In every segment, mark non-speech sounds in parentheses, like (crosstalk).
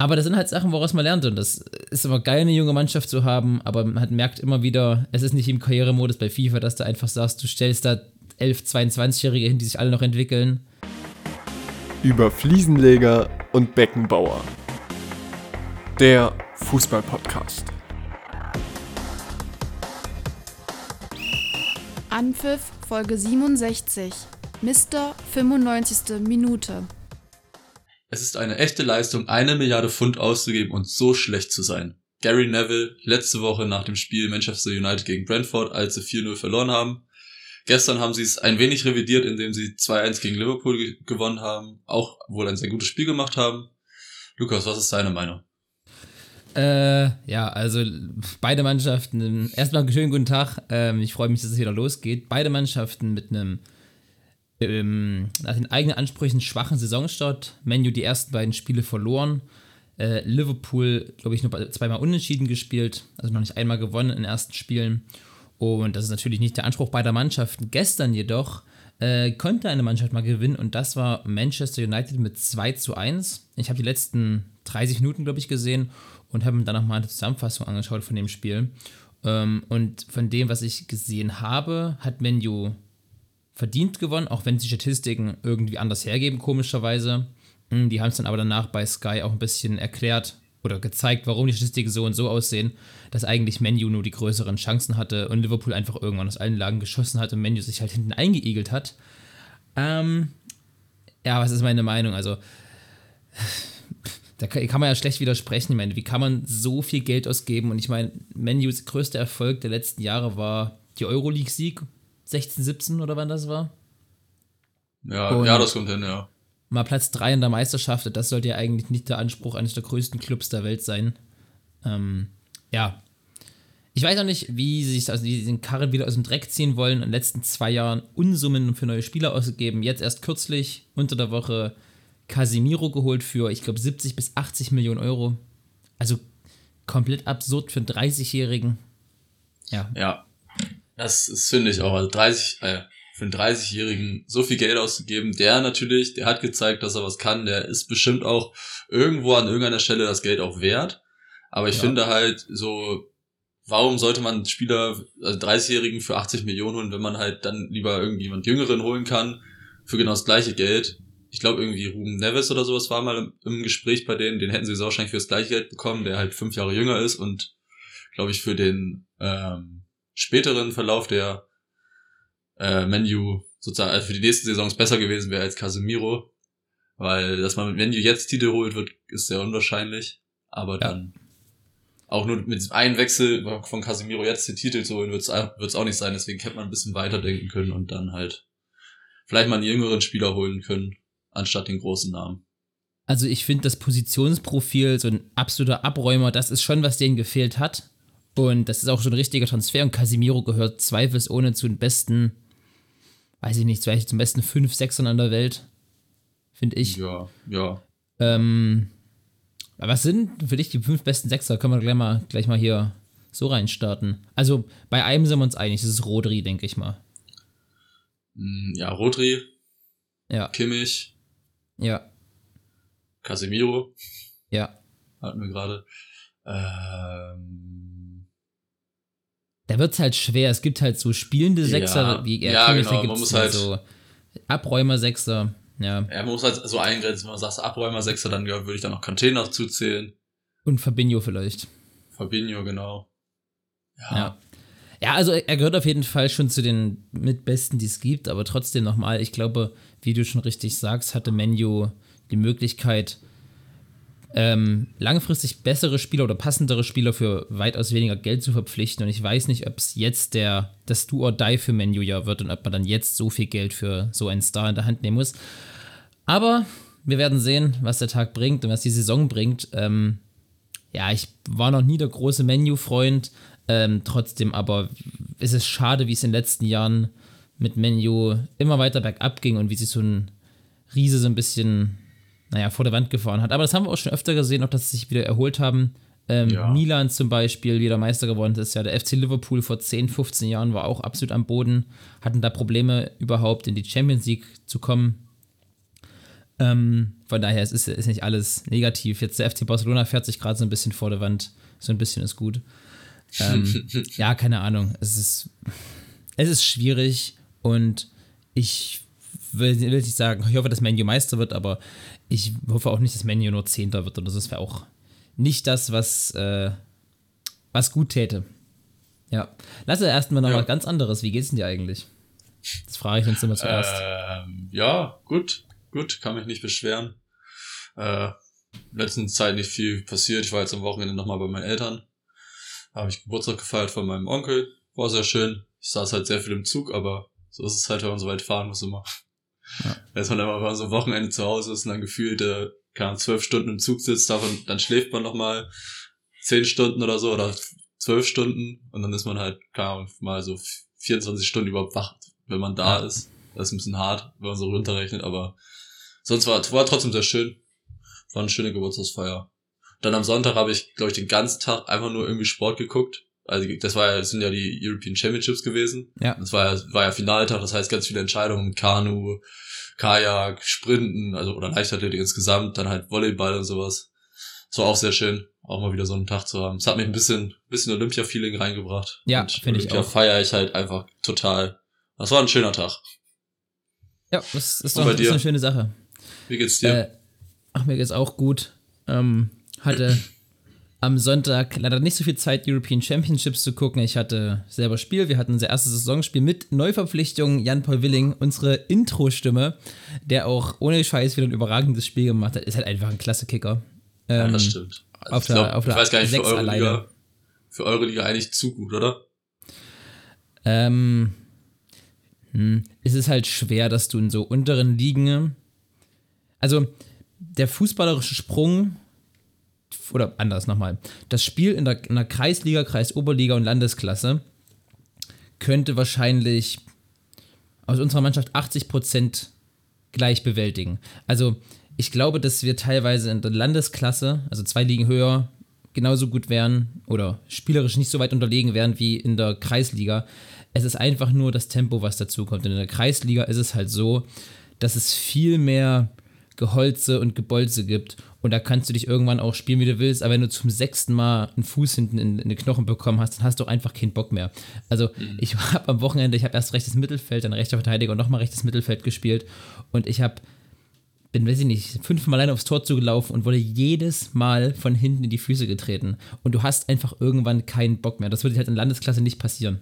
Aber das sind halt Sachen, woraus man lernt. Und das ist aber geil, eine junge Mannschaft zu haben. Aber man hat, merkt immer wieder, es ist nicht im Karrieremodus bei FIFA, dass du einfach sagst, du stellst da 11, 22-Jährige hin, die sich alle noch entwickeln. Über Fliesenleger und Beckenbauer. Der Fußball-Podcast. Anpfiff Folge 67. Mr. 95. Minute. Es ist eine echte Leistung, eine Milliarde Pfund auszugeben und so schlecht zu sein. Gary Neville letzte Woche nach dem Spiel Manchester United gegen Brentford, als sie 4-0 verloren haben. Gestern haben sie es ein wenig revidiert, indem sie 2-1 gegen Liverpool ge gewonnen haben, auch wohl ein sehr gutes Spiel gemacht haben. Lukas, was ist deine Meinung? Äh, ja, also beide Mannschaften, erstmal einen schönen guten Tag. Ähm, ich freue mich, dass es wieder losgeht. Beide Mannschaften mit einem ähm, nach den eigenen Ansprüchen schwachen Saisonstart. Menu die ersten beiden Spiele verloren. Äh, Liverpool, glaube ich, nur zweimal unentschieden gespielt, also noch nicht einmal gewonnen in den ersten Spielen. Und das ist natürlich nicht der Anspruch beider Mannschaften. Gestern jedoch äh, konnte eine Mannschaft mal gewinnen und das war Manchester United mit 2 zu 1. Ich habe die letzten 30 Minuten, glaube ich, gesehen und habe mir dann nochmal eine Zusammenfassung angeschaut von dem Spiel. Ähm, und von dem, was ich gesehen habe, hat Menu verdient gewonnen, auch wenn die Statistiken irgendwie anders hergeben, komischerweise. Hm, die haben es dann aber danach bei Sky auch ein bisschen erklärt oder gezeigt, warum die Statistiken so und so aussehen, dass eigentlich Menu nur die größeren Chancen hatte und Liverpool einfach irgendwann aus allen Lagen geschossen hat und Menu sich halt hinten eingeigelt hat. Ähm, ja, was ist meine Meinung? Also, da kann man ja schlecht widersprechen. Ich meine, wie kann man so viel Geld ausgeben? Und ich meine, Menus größter Erfolg der letzten Jahre war die Euroleague-Sieg 16, 17 oder wann das war. Ja, und ja, das kommt hin, ja. Mal Platz 3 in der Meisterschaft, das sollte ja eigentlich nicht der Anspruch eines der größten Clubs der Welt sein. Ähm, ja. Ich weiß auch nicht, wie sie sich also den Karren wieder aus dem Dreck ziehen wollen. In den letzten zwei Jahren Unsummen für neue Spieler ausgegeben. Jetzt erst kürzlich unter der Woche Casimiro geholt für, ich glaube, 70 bis 80 Millionen Euro. Also komplett absurd für einen 30-Jährigen. Ja. Ja, das, das finde ich auch. Also 30, äh, für einen 30-Jährigen so viel Geld auszugeben, der natürlich, der hat gezeigt, dass er was kann, der ist bestimmt auch irgendwo an irgendeiner Stelle das Geld auch wert. Aber ich ja. finde halt so, warum sollte man Spieler, also 30-Jährigen für 80 Millionen holen, wenn man halt dann lieber irgendjemand Jüngeren holen kann für genau das gleiche Geld? Ich glaube irgendwie Ruben Neves oder sowas war mal im, Gespräch bei denen, den hätten sie so wahrscheinlich für das gleiche Geld bekommen, der halt fünf Jahre jünger ist und glaube ich für den ähm, späteren Verlauf der äh, Menu sozusagen also für die nächsten Saisons besser gewesen wäre als Casemiro. Weil, dass man mit Menu jetzt Titel holt, wird, ist sehr unwahrscheinlich. Aber ja. dann auch nur mit einem Wechsel von Casemiro jetzt den Titel zu holen, wird es auch nicht sein. Deswegen hätte man ein bisschen weiterdenken können und dann halt vielleicht mal einen jüngeren Spieler holen können, anstatt den großen Namen. Also ich finde das Positionsprofil, so ein absoluter Abräumer, das ist schon, was denen gefehlt hat. Und das ist auch schon ein richtiger Transfer. Und Casimiro gehört zweifelsohne zu den besten, weiß ich nicht, vielleicht zum besten fünf, Sechsern an der Welt. Finde ich. Ja, ja. Ähm, was sind für dich die fünf besten Sechser? Können wir gleich mal, gleich mal hier so reinstarten. Also bei einem sind wir uns einig, das ist Rodri, denke ich mal. Mm, ja, Rodri. Ja. Kimmich. Ja. Casemiro. Ja. Hatten wir gerade. Ähm, da wird es halt schwer. Es gibt halt so spielende Sechser, ja, wie er ja, genau. man muss halt so Abräumer-Sechser. Ja. ja, man muss halt so eingrenzen, wenn man sagt Abräumer-Sechser, dann würde ich da noch Container zuzählen. Und Fabinho vielleicht. Fabinho, genau. Ja. ja. Ja, also er gehört auf jeden Fall schon zu den mitbesten, die es gibt, aber trotzdem nochmal, ich glaube, wie du schon richtig sagst, hatte Menu die Möglichkeit, ähm, langfristig bessere Spieler oder passendere Spieler für weitaus weniger Geld zu verpflichten. Und ich weiß nicht, ob es jetzt der, das Do or Die für Menu ja wird und ob man dann jetzt so viel Geld für so einen Star in der Hand nehmen muss. Aber wir werden sehen, was der Tag bringt und was die Saison bringt. Ähm, ja, ich war noch nie der große Menu-Freund. Ähm, trotzdem aber ist es schade, wie es in den letzten Jahren mit Menu immer weiter bergab ging und wie sich so ein Riese so ein bisschen naja, vor der Wand gefahren hat. Aber das haben wir auch schon öfter gesehen, auch dass sie sich wieder erholt haben. Ähm, ja. Milan zum Beispiel wieder Meister geworden ist. Ja, der FC Liverpool vor 10, 15 Jahren war auch absolut am Boden, hatten da Probleme überhaupt in die Champions League zu kommen. Ähm, von daher es ist es nicht alles negativ. Jetzt der FC Barcelona fährt sich gerade so ein bisschen vor der Wand. So ein bisschen ist gut. Ähm, (laughs) ja, keine Ahnung. Es ist, es ist schwierig und ich will, will nicht sagen, ich hoffe, dass Menu Meister wird, aber ich hoffe auch nicht, dass Menu nur Zehnter wird. Und das wäre auch nicht das, was, äh, was gut täte. Ja. Lass erstmal noch ja. was ganz anderes. Wie geht's denn dir eigentlich? Das frage ich uns immer zuerst. Ähm, ja, gut. Gut, kann mich nicht beschweren. Äh, letzten Zeit nicht viel passiert. Ich war jetzt am Wochenende nochmal bei meinen Eltern. Habe ich Geburtstag gefeiert von meinem Onkel. War sehr schön. Ich saß halt sehr viel im Zug, aber so ist es halt, wenn man so weit fahren muss immer. Ja. Dass man mal so Wochenende zu Hause ist und dann gefühlt, äh, kann zwölf Stunden im Zug sitzt, davon, dann schläft man nochmal zehn Stunden oder so oder zwölf Stunden und dann ist man halt, keine Ahnung, mal so 24 Stunden überhaupt wach, wenn man da ja. ist. Das ist ein bisschen hart, wenn man so runterrechnet, aber sonst war, war trotzdem sehr schön. War eine schöne Geburtstagsfeier. Dann am Sonntag habe ich, glaube ich, den ganzen Tag einfach nur irgendwie Sport geguckt. Also das war ja, das sind ja die European Championships gewesen. Ja. Das war ja, war ja Finaltag, das heißt ganz viele Entscheidungen, Kanu, Kajak, Sprinten, also oder Leichtathletik insgesamt, dann halt Volleyball und sowas. Das war auch sehr schön, auch mal wieder so einen Tag zu haben. Es hat mich ein bisschen, bisschen Olympia-Feeling reingebracht. Ja, finde ich auch. feiere ich halt einfach total. Das war ein schöner Tag. Ja, das ist doch das ist eine schöne Sache. Wie geht's dir? Äh, ach, mir geht's auch gut. Ähm, hatte (clears throat) am Sonntag leider nicht so viel Zeit, European Championships zu gucken. Ich hatte selber Spiel. Wir hatten unser erstes Saisonspiel mit Neuverpflichtung Jan-Paul Willing, unsere Intro-Stimme, der auch ohne Scheiß wieder ein überragendes Spiel gemacht hat. Ist halt einfach ein klasse Kicker. Ähm, ja, das ähm, stimmt. Also auf ich, glaub, der, auf ich weiß gar nicht, für eure, Liga, für eure Liga eigentlich zu gut, oder? Ähm, hm, es ist halt schwer, dass du in so unteren Ligen. Also, der fußballerische Sprung oder anders nochmal, das Spiel in der, in der Kreisliga, Kreisoberliga und Landesklasse könnte wahrscheinlich aus unserer Mannschaft 80% gleich bewältigen. Also ich glaube, dass wir teilweise in der Landesklasse, also zwei Ligen höher, genauso gut wären oder spielerisch nicht so weit unterlegen wären wie in der Kreisliga. Es ist einfach nur das Tempo, was dazu kommt. Und in der Kreisliga ist es halt so, dass es viel mehr Geholze und Gebolze gibt. Und da kannst du dich irgendwann auch spielen, wie du willst. Aber wenn du zum sechsten Mal einen Fuß hinten in, in den Knochen bekommen hast, dann hast du einfach keinen Bock mehr. Also mhm. ich habe am Wochenende, ich habe erst rechtes Mittelfeld, dann rechter Verteidiger und nochmal rechtes Mittelfeld gespielt. Und ich habe bin, weiß ich nicht, fünfmal allein aufs Tor zugelaufen und wurde jedes Mal von hinten in die Füße getreten. Und du hast einfach irgendwann keinen Bock mehr. Das würde halt in Landesklasse nicht passieren.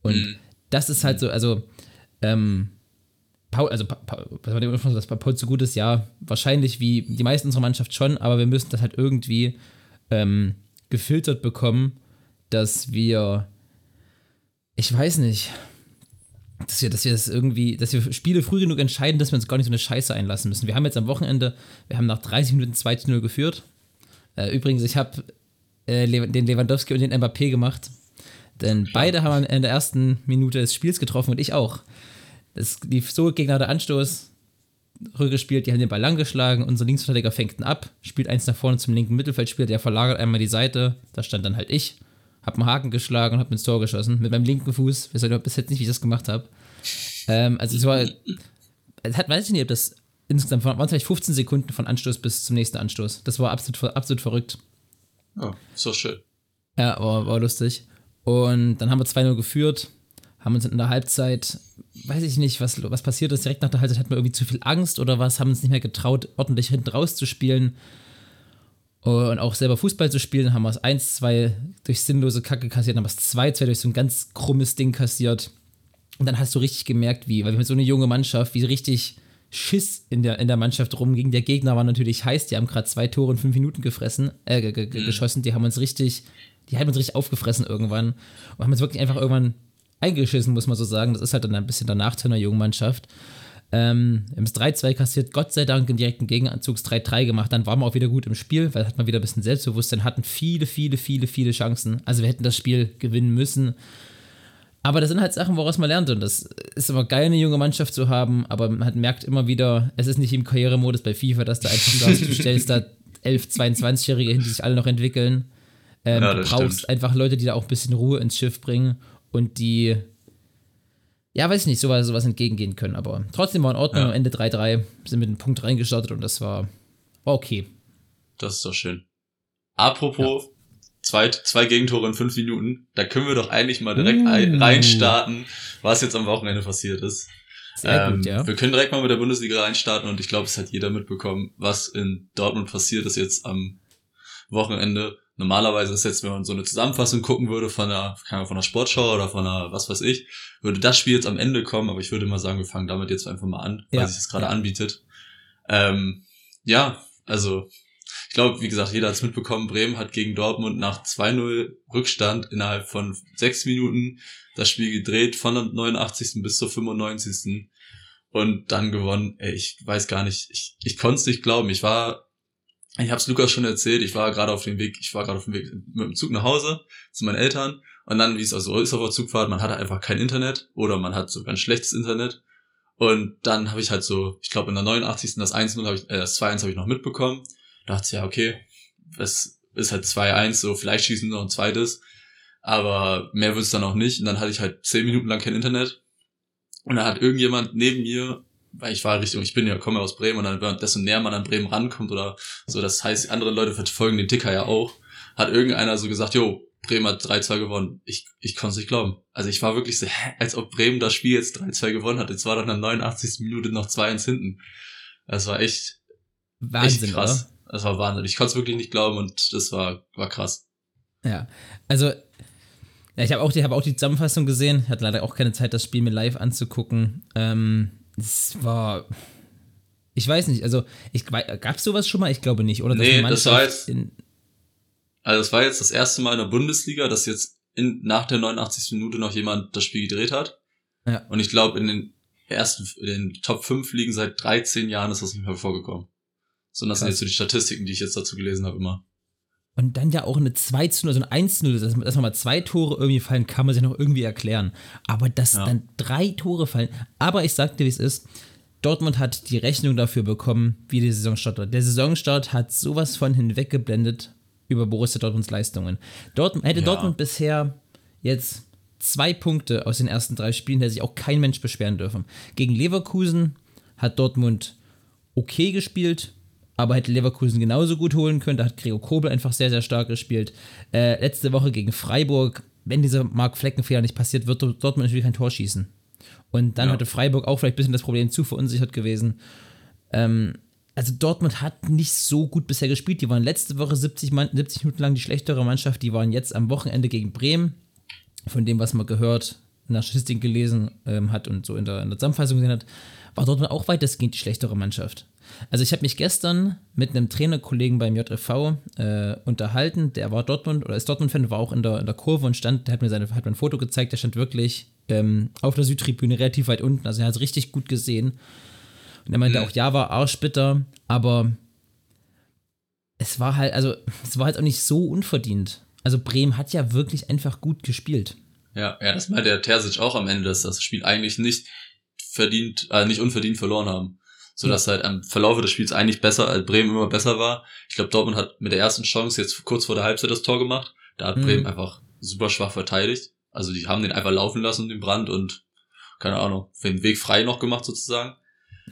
Und mhm. das ist halt so, also, ähm, Paul, also dass bei Paul zu gut ist, ja, wahrscheinlich wie die meisten unserer Mannschaft schon, aber wir müssen das halt irgendwie ähm, gefiltert bekommen, dass wir, ich weiß nicht, dass wir, dass wir das irgendwie, dass wir Spiele früh genug entscheiden, dass wir uns gar nicht so eine Scheiße einlassen müssen. Wir haben jetzt am Wochenende, wir haben nach 30 Minuten 2-0 geführt. Äh, übrigens, ich habe äh, den Lewandowski und den Mbappé gemacht. Denn beide haben in der ersten Minute des Spiels getroffen und ich auch. Es lief so, Gegner der Anstoß, rückgespielt, die haben den Ball lang geschlagen, unser Linksverteidiger fängt ihn ab, spielt eins nach vorne zum linken Mittelfeldspieler, der verlagert einmal die Seite, da stand dann halt ich, hab einen Haken geschlagen und hab ins Tor geschossen, mit meinem linken Fuß, ich weiß bis jetzt nicht, wie ich das gemacht habe. Ähm, also es war, es hat, weiß ich nicht, ob das insgesamt waren es vielleicht 15 Sekunden von Anstoß bis zum nächsten Anstoß. Das war absolut, absolut verrückt. Oh, so schön. Ja, war, war lustig. Und dann haben wir 2-0 geführt haben uns in der Halbzeit, weiß ich nicht, was, was passiert ist, direkt nach der Halbzeit hatten wir irgendwie zu viel Angst oder was, haben uns nicht mehr getraut, ordentlich hinten rauszuspielen und auch selber Fußball zu spielen, haben wir es 1-2 durch sinnlose Kacke kassiert, haben wir es 2-2 durch so ein ganz krummes Ding kassiert. Und dann hast du richtig gemerkt, wie, weil wir mit so eine junge Mannschaft, wie richtig Schiss in der, in der Mannschaft rumging. Der Gegner war natürlich heiß, die haben gerade zwei Tore in fünf Minuten gefressen, äh, mhm. geschossen, die haben uns richtig, die haben uns richtig aufgefressen irgendwann und haben uns wirklich einfach irgendwann eingeschissen, muss man so sagen. Das ist halt dann ein bisschen der Nachteil einer jungen Mannschaft. Ähm, wir haben es 3-2 kassiert, Gott sei Dank im direkten Gegenanzugs 3-3 gemacht. Dann waren wir auch wieder gut im Spiel, weil hat man wieder ein bisschen Selbstbewusstsein, hatten viele, viele, viele, viele Chancen. Also wir hätten das Spiel gewinnen müssen. Aber das sind halt Sachen, woraus man lernt. Und das ist immer geil, eine junge Mannschaft zu haben. Aber man merkt immer wieder, es ist nicht im Karrieremodus bei FIFA, dass du einfach sagst, du stellst da 11, 22-Jährige hin, die sich alle noch entwickeln. Ähm, ja, du brauchst stimmt. einfach Leute, die da auch ein bisschen Ruhe ins Schiff bringen und die ja, weiß ich nicht, sowas, sowas entgegengehen können. Aber trotzdem war in Ordnung. Ja. Am Ende 3-3 sind mit einem Punkt reingestartet und das war, war okay. Das ist doch schön. Apropos ja. zwei, zwei Gegentore in fünf Minuten, da können wir doch eigentlich mal direkt uh. reinstarten, was jetzt am Wochenende passiert ist. Sehr ähm, gut, ja. Wir können direkt mal mit der Bundesliga reinstarten und ich glaube, es hat jeder mitbekommen, was in Dortmund passiert ist jetzt am Wochenende. Normalerweise ist jetzt, wenn man so eine Zusammenfassung gucken würde von einer, von einer Sportschau oder von einer, was weiß ich, würde das Spiel jetzt am Ende kommen, aber ich würde mal sagen, wir fangen damit jetzt einfach mal an, weil sich das gerade ja. anbietet. Ähm, ja, also ich glaube, wie gesagt, jeder hat es mitbekommen, Bremen hat gegen Dortmund nach 2-0 Rückstand innerhalb von sechs Minuten das Spiel gedreht, von der 89. bis zur 95. Und dann gewonnen. Ey, ich weiß gar nicht, ich, ich konnte es nicht glauben. Ich war ich habe es Lukas schon erzählt, ich war gerade auf dem Weg, ich war gerade auf dem Weg mit dem Zug nach Hause zu meinen Eltern und dann, wie es also ist auf der Zugfahrt, man hatte einfach kein Internet oder man hat so ganz schlechtes Internet und dann habe ich halt so, ich glaube in der 89. das 1-0 habe ich, äh, das 2-1 habe ich noch mitbekommen. Da dachte ich, ja, okay, es ist halt 2-1, so vielleicht schießen noch ein zweites, aber mehr wird es dann auch nicht und dann hatte ich halt zehn Minuten lang kein Internet und dann hat irgendjemand neben mir weil ich war Richtung, ich bin ja, komme aus Bremen und dann, desto näher man an Bremen rankommt oder so, das heißt, andere Leute verfolgen den Ticker ja auch, hat irgendeiner so gesagt, jo, Bremen hat 3-2 gewonnen. Ich, ich konnte es nicht glauben. Also ich war wirklich so, hä, als ob Bremen das Spiel jetzt 3-2 gewonnen hat. Jetzt war doch in der 89. Minute noch 2-1 hinten. Das war echt, Wahnsinn, echt krass. Oder? Das war Wahnsinn. Ich konnte es wirklich nicht glauben und das war, war krass. Ja, also ja, ich habe auch, die, hab auch die Zusammenfassung gesehen. Ich hatte leider auch keine Zeit, das Spiel mir live anzugucken. Ähm, es war. Ich weiß nicht, also ich gab es sowas schon mal? Ich glaube nicht, oder? Nee, das war jetzt. also es war jetzt das erste Mal in der Bundesliga, dass jetzt in, nach der 89. Minute noch jemand das Spiel gedreht hat. Ja. Und ich glaube, in den ersten, in den Top 5 Ligen seit 13 Jahren ist das nicht mehr vorgekommen. So, das Krass. sind jetzt so die Statistiken, die ich jetzt dazu gelesen habe immer. Und dann ja auch eine 2 zu 0, also ein 1 zu 0, dass, dass mal zwei Tore irgendwie fallen, kann man sich noch irgendwie erklären. Aber dass ja. dann drei Tore fallen. Aber ich sagte, wie es ist. Dortmund hat die Rechnung dafür bekommen, wie die Saison startet. Der Saisonstart hat sowas von hinweggeblendet über Borussia Dortmunds Leistungen. Dortmund, hätte ja. Dortmund bisher jetzt zwei Punkte aus den ersten drei Spielen, hätte sich auch kein Mensch beschweren dürfen. Gegen Leverkusen hat Dortmund okay gespielt, aber hätte Leverkusen genauso gut holen können. Da hat Gregor Kobel einfach sehr, sehr stark gespielt. Äh, letzte Woche gegen Freiburg, wenn dieser Mark Fleckenfehler nicht passiert, wird Dortmund natürlich kein Tor schießen. Und dann ja. hatte Freiburg auch vielleicht ein bisschen das Problem zu verunsichert gewesen. Ähm, also Dortmund hat nicht so gut bisher gespielt. Die waren letzte Woche 70, 70 Minuten lang die schlechtere Mannschaft. Die waren jetzt am Wochenende gegen Bremen. Von dem, was man gehört, in der Statistik gelesen ähm, hat und so in der, in der Zusammenfassung gesehen hat, war Dortmund auch weitestgehend die schlechtere Mannschaft. Also ich habe mich gestern mit einem Trainerkollegen beim JFV äh, unterhalten, der war Dortmund oder ist Dortmund-Fan, war auch in der, in der Kurve und stand, der hat mir, seine, hat mir ein Foto gezeigt, der stand wirklich ähm, auf der Südtribüne relativ weit unten, also er hat es richtig gut gesehen. Und er meinte mhm. auch, ja, war arschbitter, aber es war halt, also es war halt auch nicht so unverdient. Also Bremen hat ja wirklich einfach gut gespielt. Ja, ja, das meinte der Terzic auch am Ende, dass das Spiel eigentlich nicht verdient, äh, nicht unverdient verloren haben so dass ja. halt am Verlauf des Spiels eigentlich besser, als Bremen immer besser war. Ich glaube, Dortmund hat mit der ersten Chance jetzt kurz vor der Halbzeit das Tor gemacht. Da hat mhm. Bremen einfach super schwach verteidigt. Also die haben den einfach laufen lassen, den Brand und keine Ahnung, für den Weg frei noch gemacht sozusagen.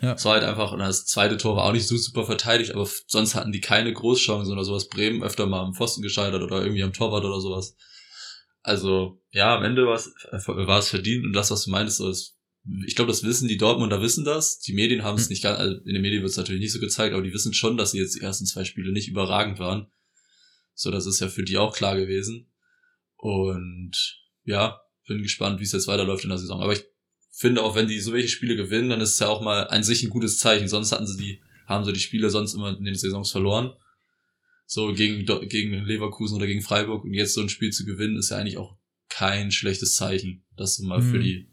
Ja. Es war halt einfach, und das zweite Tor war auch nicht so super verteidigt, aber sonst hatten die keine Großchancen oder sowas. Bremen öfter mal am Pfosten gescheitert oder irgendwie am Torwart oder sowas. Also, ja, am Ende war es, war es verdient und das, was du meinst, so, es ich glaube, das wissen die Dortmunder wissen das. Die Medien haben es hm. nicht ganz, also in den Medien wird es natürlich nicht so gezeigt, aber die wissen schon, dass sie jetzt die ersten zwei Spiele nicht überragend waren. So, das ist ja für die auch klar gewesen. Und ja, bin gespannt, wie es jetzt weiterläuft in der Saison. Aber ich finde auch, wenn die so welche Spiele gewinnen, dann ist es ja auch mal an sich ein gutes Zeichen. Sonst hatten sie die, haben sie die Spiele sonst immer in den Saisons verloren. So gegen, gegen Leverkusen oder gegen Freiburg. Und jetzt so ein Spiel zu gewinnen, ist ja eigentlich auch kein schlechtes Zeichen. Das mal mhm. für die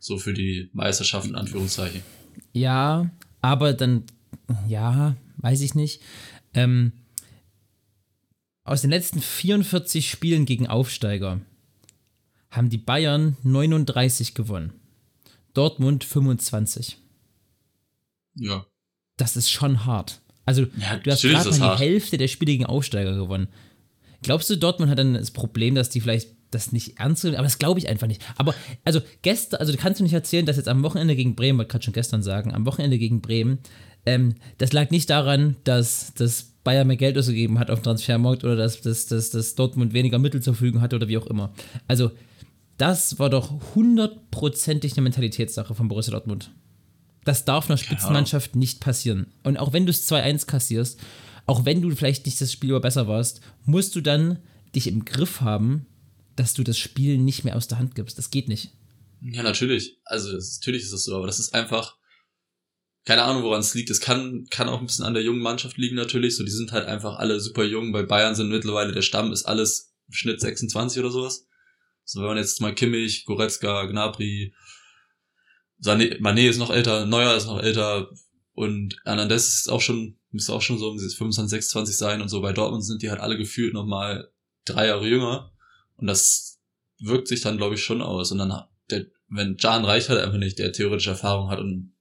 so für die Meisterschaft in Anführungszeichen. Ja, aber dann, ja, weiß ich nicht. Ähm, aus den letzten 44 Spielen gegen Aufsteiger haben die Bayern 39 gewonnen. Dortmund 25. Ja. Das ist schon hart. Also, ja, du hast gerade mal die. Hälfte der Spiele gegen Aufsteiger gewonnen. Glaubst du, Dortmund hat dann das Problem, dass die vielleicht das nicht ernst nehmen, aber das glaube ich einfach nicht. Aber, also gestern, also kannst du nicht erzählen, dass jetzt am Wochenende gegen Bremen, wollte gerade schon gestern sagen, am Wochenende gegen Bremen, ähm, das lag nicht daran, dass das Bayern mehr Geld ausgegeben hat auf dem Transfermarkt oder dass, dass, dass, dass Dortmund weniger Mittel zur Verfügung hatte oder wie auch immer. Also, das war doch hundertprozentig eine Mentalitätssache von Borussia Dortmund. Das darf einer Spitzenmannschaft nicht passieren. Und auch wenn du es 2-1 kassierst, auch wenn du vielleicht nicht das Spiel über besser warst, musst du dann dich im Griff haben, dass du das Spiel nicht mehr aus der Hand gibst. Das geht nicht. Ja, natürlich. Also natürlich ist das so, aber das ist einfach, keine Ahnung, woran es liegt. Es kann, kann auch ein bisschen an der jungen Mannschaft liegen natürlich. So, die sind halt einfach alle super jung. Bei Bayern sind mittlerweile der Stamm ist alles im Schnitt 26 oder sowas. So, wenn man jetzt mal Kimmich, Goretzka, Gnabry, Sané, Mané ist noch älter, Neuer ist noch älter und Hernandez ist auch schon, müsste auch schon so um 25, 26 sein und so. Bei Dortmund sind die halt alle gefühlt nochmal drei Jahre jünger und das wirkt sich dann, glaube ich, schon aus. Und dann, der, wenn Jan reicht halt einfach nicht, der theoretische Erfahrung hat und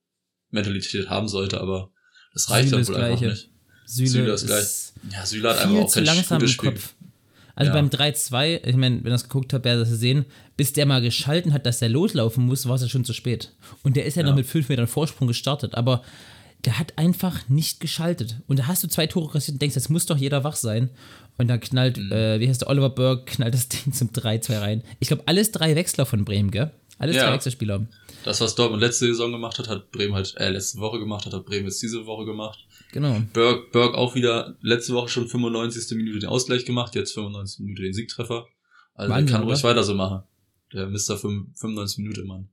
Mentalität haben sollte, aber das reicht Süle dann wohl einfach nicht. Süle, Süle ist gleich. Ja, Süle hat einfach auch langsam gutes Spiel. Kopf. Also Ja. beim 3-2, ich meine, wenn ihr das geguckt habt, werdet ihr das sehen, bis der mal geschalten hat, dass der loslaufen muss, war es ja schon zu spät. Und der ist ja, Ja. noch mit 5 Metern Vorsprung gestartet, aber der hat einfach nicht geschaltet. Und da hast du zwei Tore kassiert und denkst, jetzt muss doch jeder wach sein. Und dann knallt, Mhm. äh, wie heißt der, Oliver Burke, knallt das (laughs) Ding zum 3-2 rein. Ich glaube, alles drei Wechsler von Bremen, gell? Alles Ja. drei Wechselspieler. Das, was Dortmund letzte Saison gemacht hat, hat Bremen halt, äh, letzte Woche gemacht hat, hat Bremen jetzt diese Woche gemacht. Genau. Berg, Berg auch wieder letzte Woche schon 95. Minute den Ausgleich gemacht, jetzt 95. Minute den Siegtreffer. Also der kann ruhig oder? weiter so machen. Der Mr. 95 Minute Mann.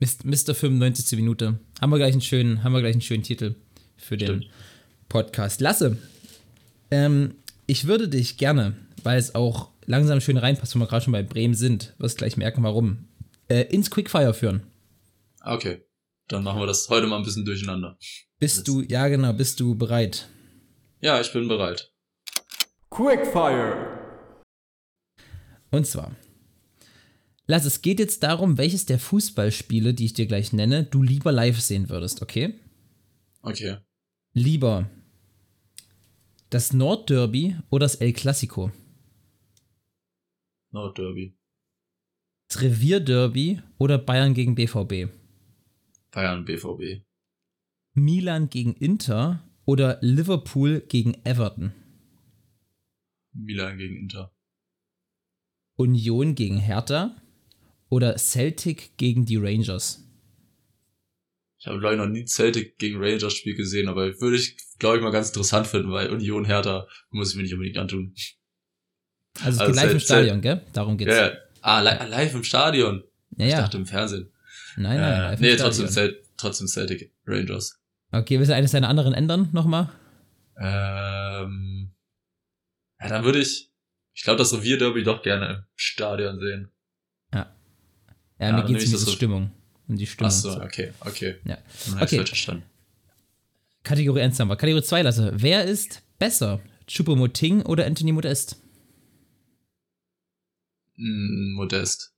Mr. 95. Minute. Haben wir gleich einen schönen, haben wir gleich einen schönen Titel für den Stimmt. Podcast. Lasse, ähm, ich würde dich gerne, weil es auch langsam schön reinpasst, wenn wir gerade schon bei Bremen sind, wirst gleich merken, warum, äh, ins Quickfire führen. Ah, Okay. Dann machen wir das heute mal ein bisschen durcheinander. Bist du, ja genau, bist du bereit? Ja, ich bin bereit. Quickfire. Und zwar, Lass, es geht jetzt darum, welches der Fußballspiele, die ich dir gleich nenne, du lieber live sehen würdest, okay? Okay. Lieber das Nordderby oder das El Clasico? Nordderby. Das Revierderby oder Bayern gegen BVB? Bayern, BVB. Milan gegen Inter oder Liverpool gegen Everton? Milan gegen Inter. Union gegen Hertha oder Celtic gegen die Rangers? Ich habe, glaube ich, noch nie Celtic gegen Rangers Spiel gesehen, aber würde ich, glaube ich, mal ganz interessant finden, weil Union Hertha muss ich mir nicht unbedingt antun. Also Also live im Stadion, gell? Darum geht's. Ja, ja. Ah, li live im Stadion. ja. Ich ja. dachte im Fernsehen. Nein, nein, äh, live im nee, Stadion. trotzdem, Cel trotzdem Celtic Rangers. Okay, willst du eines deiner anderen ändern nochmal? Ähm, ja, dann würde ich, ich glaube, das Revierderby doch gerne im Stadion sehen. Ja, Ja, mir dann geht's nehme ich um die so- Stimmung. Um die Stimmung. Ach so, So. okay, okay. Ja. Dann Okay. verstanden. Kategorie 1 haben wir. Kategorie 2 lasse. Wer ist besser? Choupo-Moting oder Anthony Modest? Mm, Modest.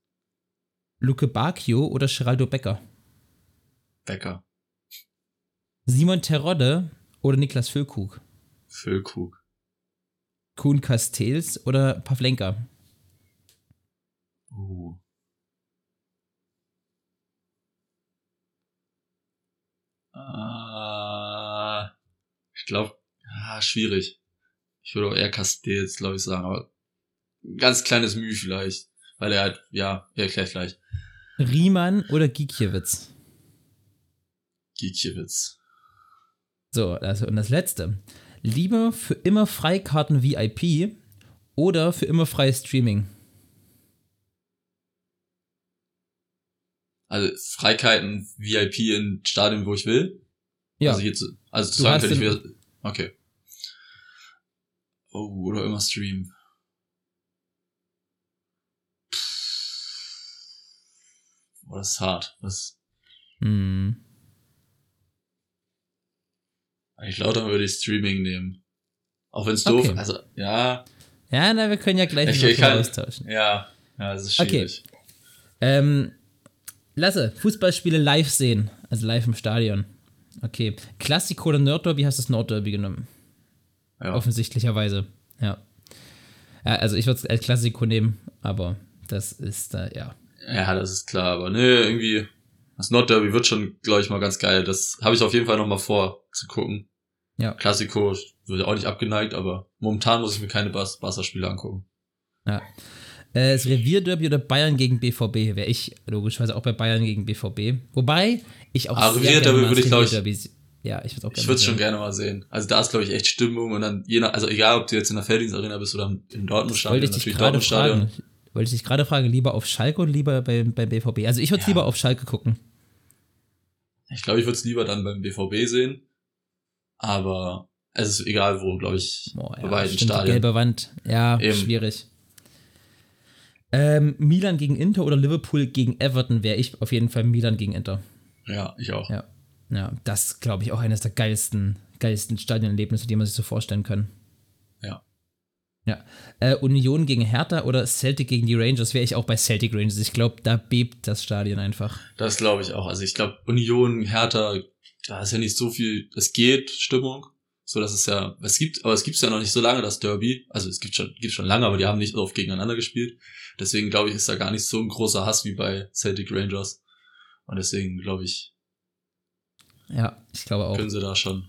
Luke Bacchio oder Geraldo Becker? Becker. Simon Terodde oder Niklas Füllkrug? Füllkrug. Kuhn Castells oder Pavlenka? Uh. Ah, ich glaube, ah, schwierig. Ich würde auch eher Castells, glaube ich, sagen, aber ganz kleines Mühe vielleicht. Weil er halt, ja, erklärt gleich. Riemann oder Gikiewicz? Gietjewitz. So, also, und das letzte. Lieber für immer Freikarten VIP oder für immer freies Streaming? Also Freikarten VIP in Stadien, wo ich will. Ja, Also, jetzt, also zu sagen ich wieder. Okay. Oh, oder immer streamen. Boah, das ist hart. Das, hm. Ich glaube, dann würde ich Streaming nehmen. Auch wenn es doof Okay. Also, ja, Ja, na, wir können ja gleich Ich- ich kann- austauschen. ja, ja, das ist Okay. schwierig. Ähm, Lasse, Fußballspiele live sehen. Also live im Stadion. Okay. Klassiko oder Nordderby hast du das Nordderby genommen. Ja. Offensichtlicherweise. Ja. ja also ich würde es als Klassiko nehmen, aber Das ist äh, ja. Ja, das ist klar, aber ne, irgendwie, das Nordderby wird schon, glaube ich, mal ganz geil. Das habe ich auf jeden Fall noch mal vor zu gucken. Ja. Klassiko würde auch nicht abgeneigt, aber momentan muss ich mir keine Barca-Spiele angucken. Ja. Äh, das Revierderby oder Bayern gegen BVB wäre ich logischerweise auch bei Bayern gegen BVB. Wobei ich auch. Ah, Revierderby würde ich, glaube ich. Ja, ich würde auch gerne Ich würde es schon gerne mal sehen. Also da ist, glaube ich, echt Stimmung und dann je nach, also egal, ob du jetzt in der Feldins Arena bist oder im Dortmund-Stadion, natürlich Dortmund-Stadion. Wollte ich dich gerade fragen, lieber auf Schalke oder lieber beim, beim BVB? Also ich würde ja. lieber auf Schalke gucken. Ich glaube, ich würde es lieber dann beim BVB sehen. Aber es ist egal wo, glaube ich, Boah, ja, bei beiden Stadien. Gelbe Wand, ja, Eben. schwierig. Ähm, Milan gegen Inter oder Liverpool gegen Everton wäre ich auf jeden Fall Milan gegen Inter. Ja, ich auch. Ja, ja das glaube ich auch eines der geilsten, geilsten Stadionerlebnisse, die man sich so vorstellen kann. Ja. Ja. Äh, Union gegen Hertha oder Celtic gegen die Rangers wäre ich auch bei Celtic Rangers. Ich glaube, da bebt das Stadion einfach. Das glaube ich auch. Also ich glaube, Union, Hertha, da ist ja nicht so viel, es geht, Stimmung. So, das ist ja, es gibt, aber es gibt ja noch nicht so lange, das Derby. Also es gibt schon, gibt schon lange, aber die haben nicht so oft gegeneinander gespielt. Deswegen glaube ich, ist da gar nicht so ein großer Hass wie bei Celtic Rangers. Und deswegen glaube ich. Ja, ich glaube auch. Können sie da schon.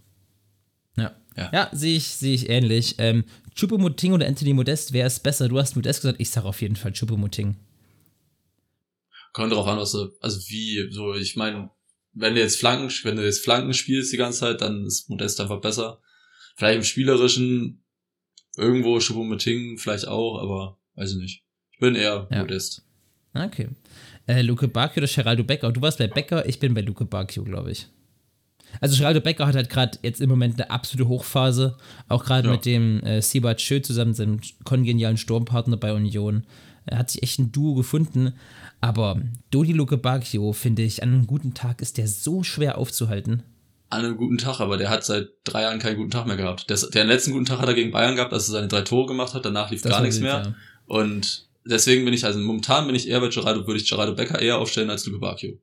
Ja. Ja, ja sehe ich, sehe ich ähnlich. Ähm, Chupomoting oder Anthony Modest, wer ist besser? Du hast Modest gesagt, ich sage auf jeden Fall Chupomoting. Kommt darauf an, was du, also wie, so, ich meine, wenn du jetzt Flanken, wenn du jetzt Flanken spielst die ganze Zeit, dann ist Modest einfach besser. Vielleicht im Spielerischen irgendwo Choupo-Moting vielleicht auch, aber weiß ich nicht. Ich bin eher ja. Modest. Okay. Äh, Luke Bacchio oder Geraldo Becker? Du warst bei Becker, ich bin bei Luke Bacchio, glaube ich. Also Geraldo Becker hat halt gerade jetzt im Moment eine absolute Hochphase, auch gerade ja. mit dem äh, Sibat Schö zusammen, seinem kongenialen Sturmpartner bei Union. Er hat sich echt ein Duo gefunden, aber Dodi Luke Bacchio, finde ich, an einem guten Tag ist der so schwer aufzuhalten an einem guten Tag, aber der hat seit drei Jahren keinen guten Tag mehr gehabt. Der, der letzten guten Tag hat er gegen Bayern gehabt, als er seine drei Tore gemacht hat, danach lief das gar nichts wild, mehr. Ja. Und deswegen bin ich, also momentan bin ich eher bei Gerardo, würde ich Gerardo Becker eher aufstellen als Luke Bacchio.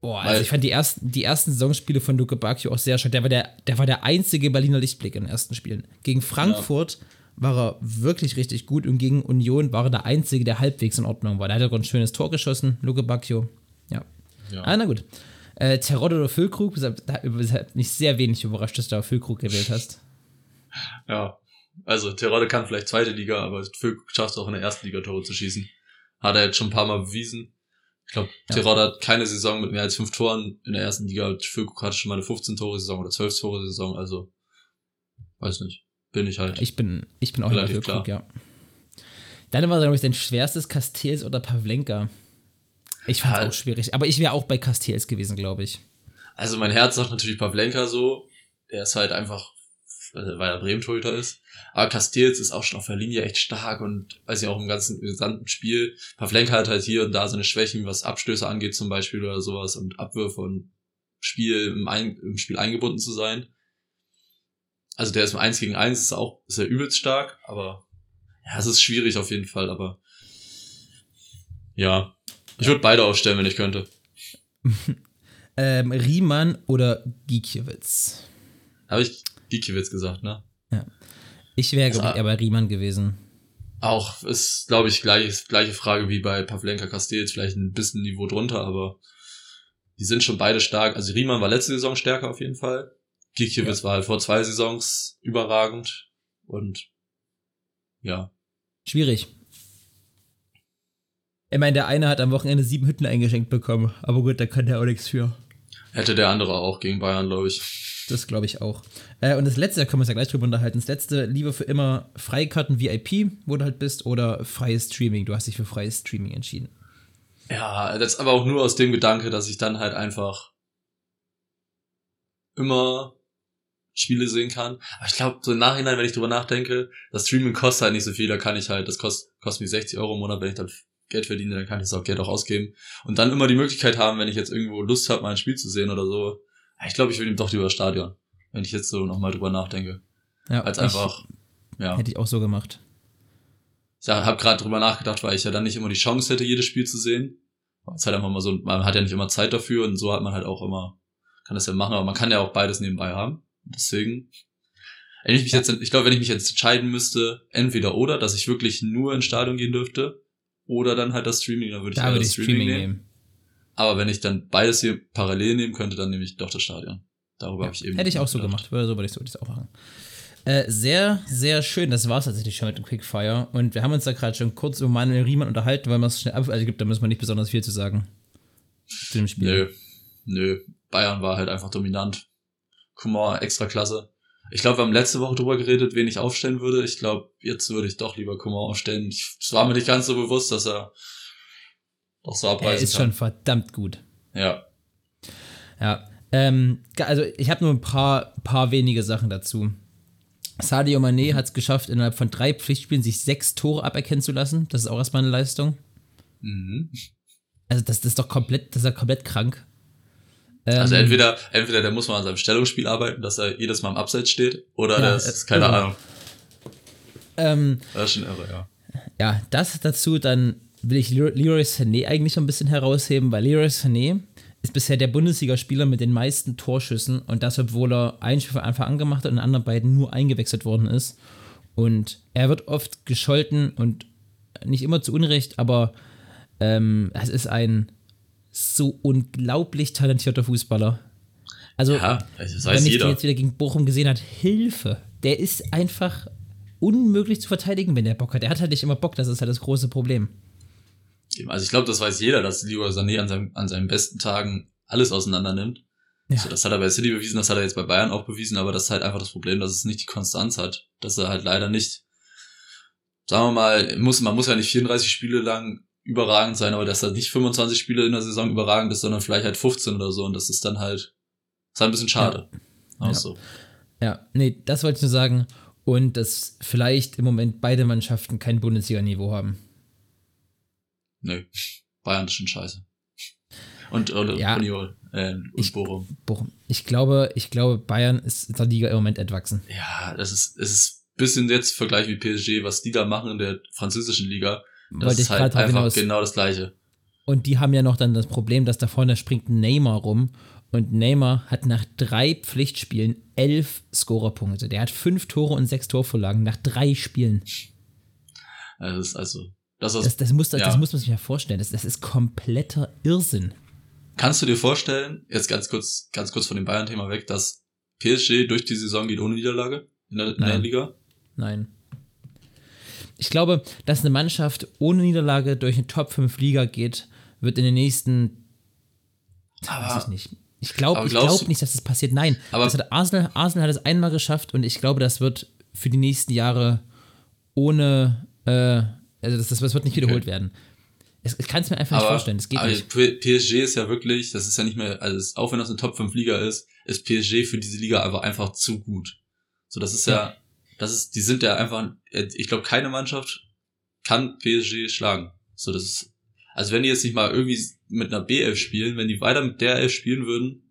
Boah, also ich fand die ersten, die ersten Saisonspiele von Luke Bacchio auch sehr schön. Der war der, der war der einzige Berliner Lichtblick in den ersten Spielen. Gegen Frankfurt ja. War er wirklich richtig gut und gegen Union war er der einzige, der halbwegs in Ordnung war. Der hat auch ein schönes Tor geschossen, Luke Bacchio. Ja. ja. Ah, na gut. Äh, Terodde oder Füllkrug, da hat mich sehr wenig überrascht, dass du Füllkrug gewählt hast. Ja, also Terodde kann vielleicht zweite Liga, aber Füllkrug schafft es auch in der ersten Liga Tore zu schießen. Hat er jetzt schon ein paar Mal bewiesen. Ich glaube, ja. Terodde hat keine Saison mit mehr als fünf Toren in der ersten Liga. Füllkrug hatte schon mal eine 15-Tore-Saison oder 12-Tore-Saison, also weiß nicht. Bin ich halt. Ich bin, ich bin auch bei Füllkrug, ja. Dann war, glaube ich, dein schwerstes Castells oder Pavlenka. Ich fand es halt. auch schwierig, aber ich wäre auch bei Castells gewesen, glaube ich. Also mein Herz sagt natürlich Pavlenka so. Der ist halt einfach, weil er Bremen-Torhüter ist. Aber Castells ist auch schon auf der Linie echt stark und weiß ich auch im ganzen gesamten Spiel. Pavlenka hat halt hier und da seine Schwächen, was Abstöße angeht zum Beispiel oder sowas und Abwürfe und Spiel im, Ein im Spiel eingebunden zu sein. Also der ist im 1 gegen 1 ist auch, ist er übelst stark, aber ja, es ist schwierig auf jeden Fall, aber ja, ich würde beide aufstellen, wenn ich könnte. (laughs) ähm, Riemann oder Giekiewicz? Habe ich Giekiewicz gesagt, ne? Ja. Ich wäre, glaube ich, eher bei Riemann gewesen. Auch ist, glaube ich, gleich, gleiche Frage wie bei Pavlenka Castells, vielleicht ein bisschen Niveau drunter, aber die sind schon beide stark. Also Riemann war letzte Saison stärker auf jeden Fall. Gikiewicz ja. war halt vor zwei Saisons überragend und ja. Schwierig. Ich meine, der eine hat am Wochenende sieben Hütten eingeschenkt bekommen, aber gut, da kann der auch nichts für. Hätte der andere auch gegen Bayern, glaube ich. Das glaube ich auch. Äh, und das letzte, da können wir uns ja gleich drüber unterhalten. Das letzte, lieber für immer Freikarten VIP, wo du halt bist, oder freies Streaming. Du hast dich für freies Streaming entschieden. Ja, das ist aber auch nur aus dem Gedanke, dass ich dann halt einfach immer Spiele sehen kann. Aber ich glaube, so im Nachhinein, wenn ich drüber nachdenke, das Streaming kostet halt nicht so viel, da kann ich halt, das kostet, kostet mich 60 Euro im Monat, wenn ich dann Geld verdiene, dann kann ich das auch Geld auch ausgeben. Und dann immer die Möglichkeit haben, wenn ich jetzt irgendwo Lust habe, mal ein Spiel zu sehen oder so. Ich glaube, ich will ihm doch lieber Stadion, wenn ich jetzt so nochmal drüber nachdenke. Ja, Als einfach, ja. Hätte ich auch so gemacht. Ich habe gerade drüber nachgedacht, weil ich ja dann nicht immer die Chance hätte, jedes Spiel zu sehen. Es ist halt einfach mal so, man hat ja nicht immer Zeit dafür und so hat man halt auch immer, kann das ja machen, aber man kann ja auch beides nebenbei haben. Deswegen, wenn ich mich jetzt, ich glaube, wenn ich mich jetzt entscheiden müsste, entweder oder, dass ich wirklich nur ins Stadion gehen dürfte, oder dann halt das Streaming, dann würde ich da würde das Streaming, Streaming nehmen. nehmen. Aber wenn ich dann beides hier parallel nehmen könnte, dann nehme ich doch das Stadion. Darüber ja, habe ich eben. Hätte ich auch so gemacht, würde so würde ich es auch machen. Äh, sehr, sehr schön. Das war es tatsächlich schon mit dem Quickfire. Und wir haben uns da gerade schon kurz über Manuel Riemann unterhalten, weil man es schnell ab. Also gibt, da muss man nicht besonders viel zu sagen. Zu dem Spiel. Nö. Nö. Bayern war halt einfach dominant. Kumar, extra klasse. Ich glaube, wir haben letzte Woche drüber geredet, wen ich aufstellen würde. Ich glaube, jetzt würde ich doch lieber Kumar aufstellen. Es war mir nicht ganz so bewusst, dass er doch so abreißen Er ist kann. schon verdammt gut. Ja. Ja. Ähm, also ich habe nur ein paar, paar wenige Sachen dazu. Sadio Mané hat es geschafft, innerhalb von drei Pflichtspielen sich sechs Tore aberkennen zu lassen. Das ist auch erstmal eine Leistung. Mhm. Also das, das ist doch komplett, das ist ja komplett krank. Also ähm, entweder, entweder der muss mal an seinem Stellungsspiel arbeiten, dass er jedes Mal im Abseits steht, oder ja, das ist keine irre. Ahnung. Ähm, das ist schon irre, ja. Ja, das dazu, dann will ich Leroy Sané eigentlich so ein bisschen herausheben, weil Leroy Sané ist bisher der Bundesligaspieler mit den meisten Torschüssen und das, obwohl er ein Spiel von Anfang an gemacht hat und in den anderen beiden nur eingewechselt worden ist. Und er wird oft gescholten und nicht immer zu Unrecht, aber ähm, es ist ein so unglaublich talentierter Fußballer. Also, ja, das wenn ich den jetzt wieder gegen Bochum gesehen hat, Hilfe. Der ist einfach unmöglich zu verteidigen, wenn der Bock hat. Der hat halt nicht immer Bock, das ist halt das große Problem. Also ich glaube, das weiß jeder, dass Leroy Sané an, seinem, an seinen besten Tagen alles auseinander nimmt. Ja. Also das hat er bei City bewiesen, das hat er jetzt bei Bayern auch bewiesen, aber das ist halt einfach das Problem, dass es nicht die Konstanz hat. Dass er halt leider nicht, sagen wir mal, muss, man muss ja nicht 34 Spiele lang überragend sein, aber dass er nicht 25 Spiele in der Saison überragend ist, sondern vielleicht halt 15 oder so und das ist dann halt, ist halt ein bisschen schade. Ja. Ja. So. ja, nee, das wollte ich nur sagen. Und dass vielleicht im Moment beide Mannschaften kein Bundesliga-Niveau haben. Nö, Bayern ist schon scheiße. Und, und ja, Union, äh, und ich, Bochum. Bochum. Ich glaube, ich glaube, Bayern ist in der Liga im Moment entwachsen. Ja, das ist, es ist ein bisschen jetzt Vergleich wie PSG, was die da machen in der französischen Liga das ist halt einfach hinaus. genau das Gleiche. Und die haben ja noch dann das Problem, dass da vorne springt Neymar rum und Neymar hat nach drei Pflichtspielen elf Scorerpunkte. Der hat fünf Tore und sechs Torvorlagen nach drei Spielen. Das ist also. Das, ist, das, das, muss, ja. das muss man sich ja vorstellen. Das, das ist kompletter Irrsinn. Kannst du dir vorstellen, jetzt ganz kurz, ganz kurz von dem Bayern-Thema weg, dass PSG durch die Saison geht ohne Niederlage in der, in der Liga? Nein ich glaube, dass eine Mannschaft ohne Niederlage durch eine Top 5 Liga geht, wird in den nächsten. Aber, weiß ich nicht. Ich glaube glaub nicht, dass das passiert. Nein, aber das hat Arsenal, Arsenal hat es einmal geschafft und ich glaube, das wird für die nächsten Jahre ohne. Äh, also das, das wird nicht wiederholt okay. werden. Ich, ich kann es mir einfach aber, nicht vorstellen. Das geht aber nicht. PSG ist ja wirklich, das ist ja nicht mehr, also auch wenn das eine Top 5 Liga ist, ist PSG für diese Liga einfach einfach zu gut. So, das ist ja, ja das ist, die sind ja einfach, ich glaube, keine Mannschaft kann PSG schlagen. So, das ist, also wenn die jetzt nicht mal irgendwie mit einer B11 spielen, wenn die weiter mit der Elf spielen würden,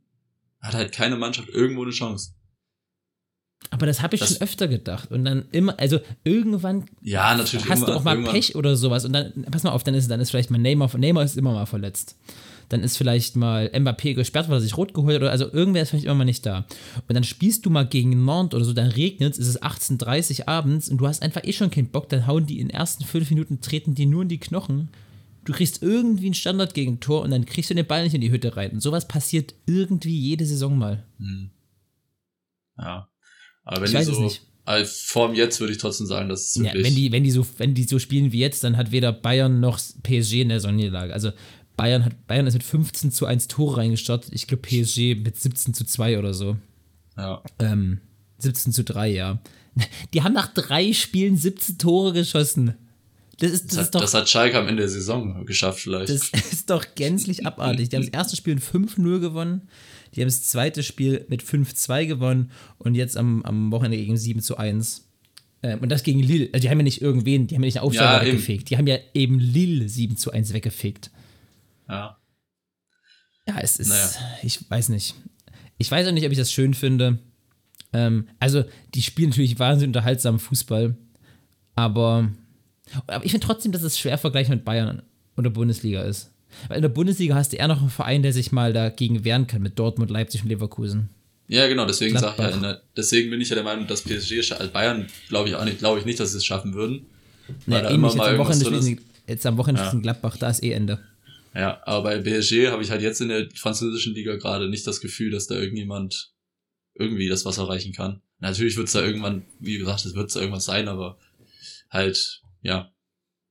hat halt keine Mannschaft irgendwo eine Chance. Aber das habe ich das, schon öfter gedacht. Und dann immer, also irgendwann ja, natürlich hast du auch mal Pech oder sowas. Und dann, pass mal auf, dann ist, dann ist vielleicht mal Neymar, Neymar ist immer mal verletzt dann ist vielleicht mal Mbappé gesperrt, weil er sich rot geholt hat, oder also irgendwer ist vielleicht immer mal nicht da. Und dann spielst du mal gegen Nantes oder so, dann regnet es, ist es 18.30 Uhr abends und du hast einfach eh schon keinen Bock, dann hauen die in den ersten fünf Minuten, treten die nur in die Knochen. Du kriegst irgendwie ein Standard gegen Tor und dann kriegst du den Ball nicht in die Hütte rein. Und sowas passiert irgendwie jede Saison mal. Hm. Ja. Aber wenn ich weiß so, es nicht. Also Form jetzt würde ich trotzdem sagen, dass es wirklich. Ja, wenn die, wenn die so, wenn die so spielen wie jetzt, dann hat weder Bayern noch PSG in der Sonnenlage. Also Bayern, hat, Bayern ist mit 15 zu 1 Tore reingestartet. Ich glaube, PSG mit 17 zu 2 oder so. Ja. Ähm, 17 zu 3, ja. (laughs) Die haben nach drei Spielen 17 Tore geschossen. Das, ist, das, das, hat, ist doch, das hat Schalke am Ende der Saison geschafft, vielleicht. Das (laughs) ist doch gänzlich abartig. Die haben das erste Spiel mit 5-0 gewonnen. Die haben das zweite Spiel mit 5-2 gewonnen und jetzt am, am Wochenende gegen 7 zu 1. Ähm, und das gegen Lille. Also die haben ja nicht irgendwen, die haben ja nicht einen Aufsteiger ja, weggefegt. Die haben ja eben Lille 7 zu 1 weggefegt. Ja. Ja, es ist, naja. ich weiß nicht. Ich weiß auch nicht, ob ich das schön finde. Ähm, also, die spielen natürlich wahnsinnig unterhaltsamen Fußball, aber, aber ich finde trotzdem, dass es schwer vergleichbar mit Bayern oder Bundesliga ist. Weil in der Bundesliga hast du eher noch einen Verein, der sich mal dagegen wehren kann, mit Dortmund, Leipzig und Leverkusen. Ja, genau, deswegen sag ich ja, deswegen bin ich ja der Meinung, dass PSG, also Bayern, glaube ich auch nicht, glaube ich nicht, dass sie es schaffen würden. Weil ja, da immer mal am Wochenende Jetzt am Wochenende ja. Gladbach, da ist eh Ende. Ja, aber bei PSG habe ich halt jetzt in der französischen Liga gerade nicht das Gefühl, dass da irgendjemand irgendwie das was erreichen kann. Natürlich wird es da irgendwann, wie gesagt, es wird da irgendwas sein, aber halt, ja.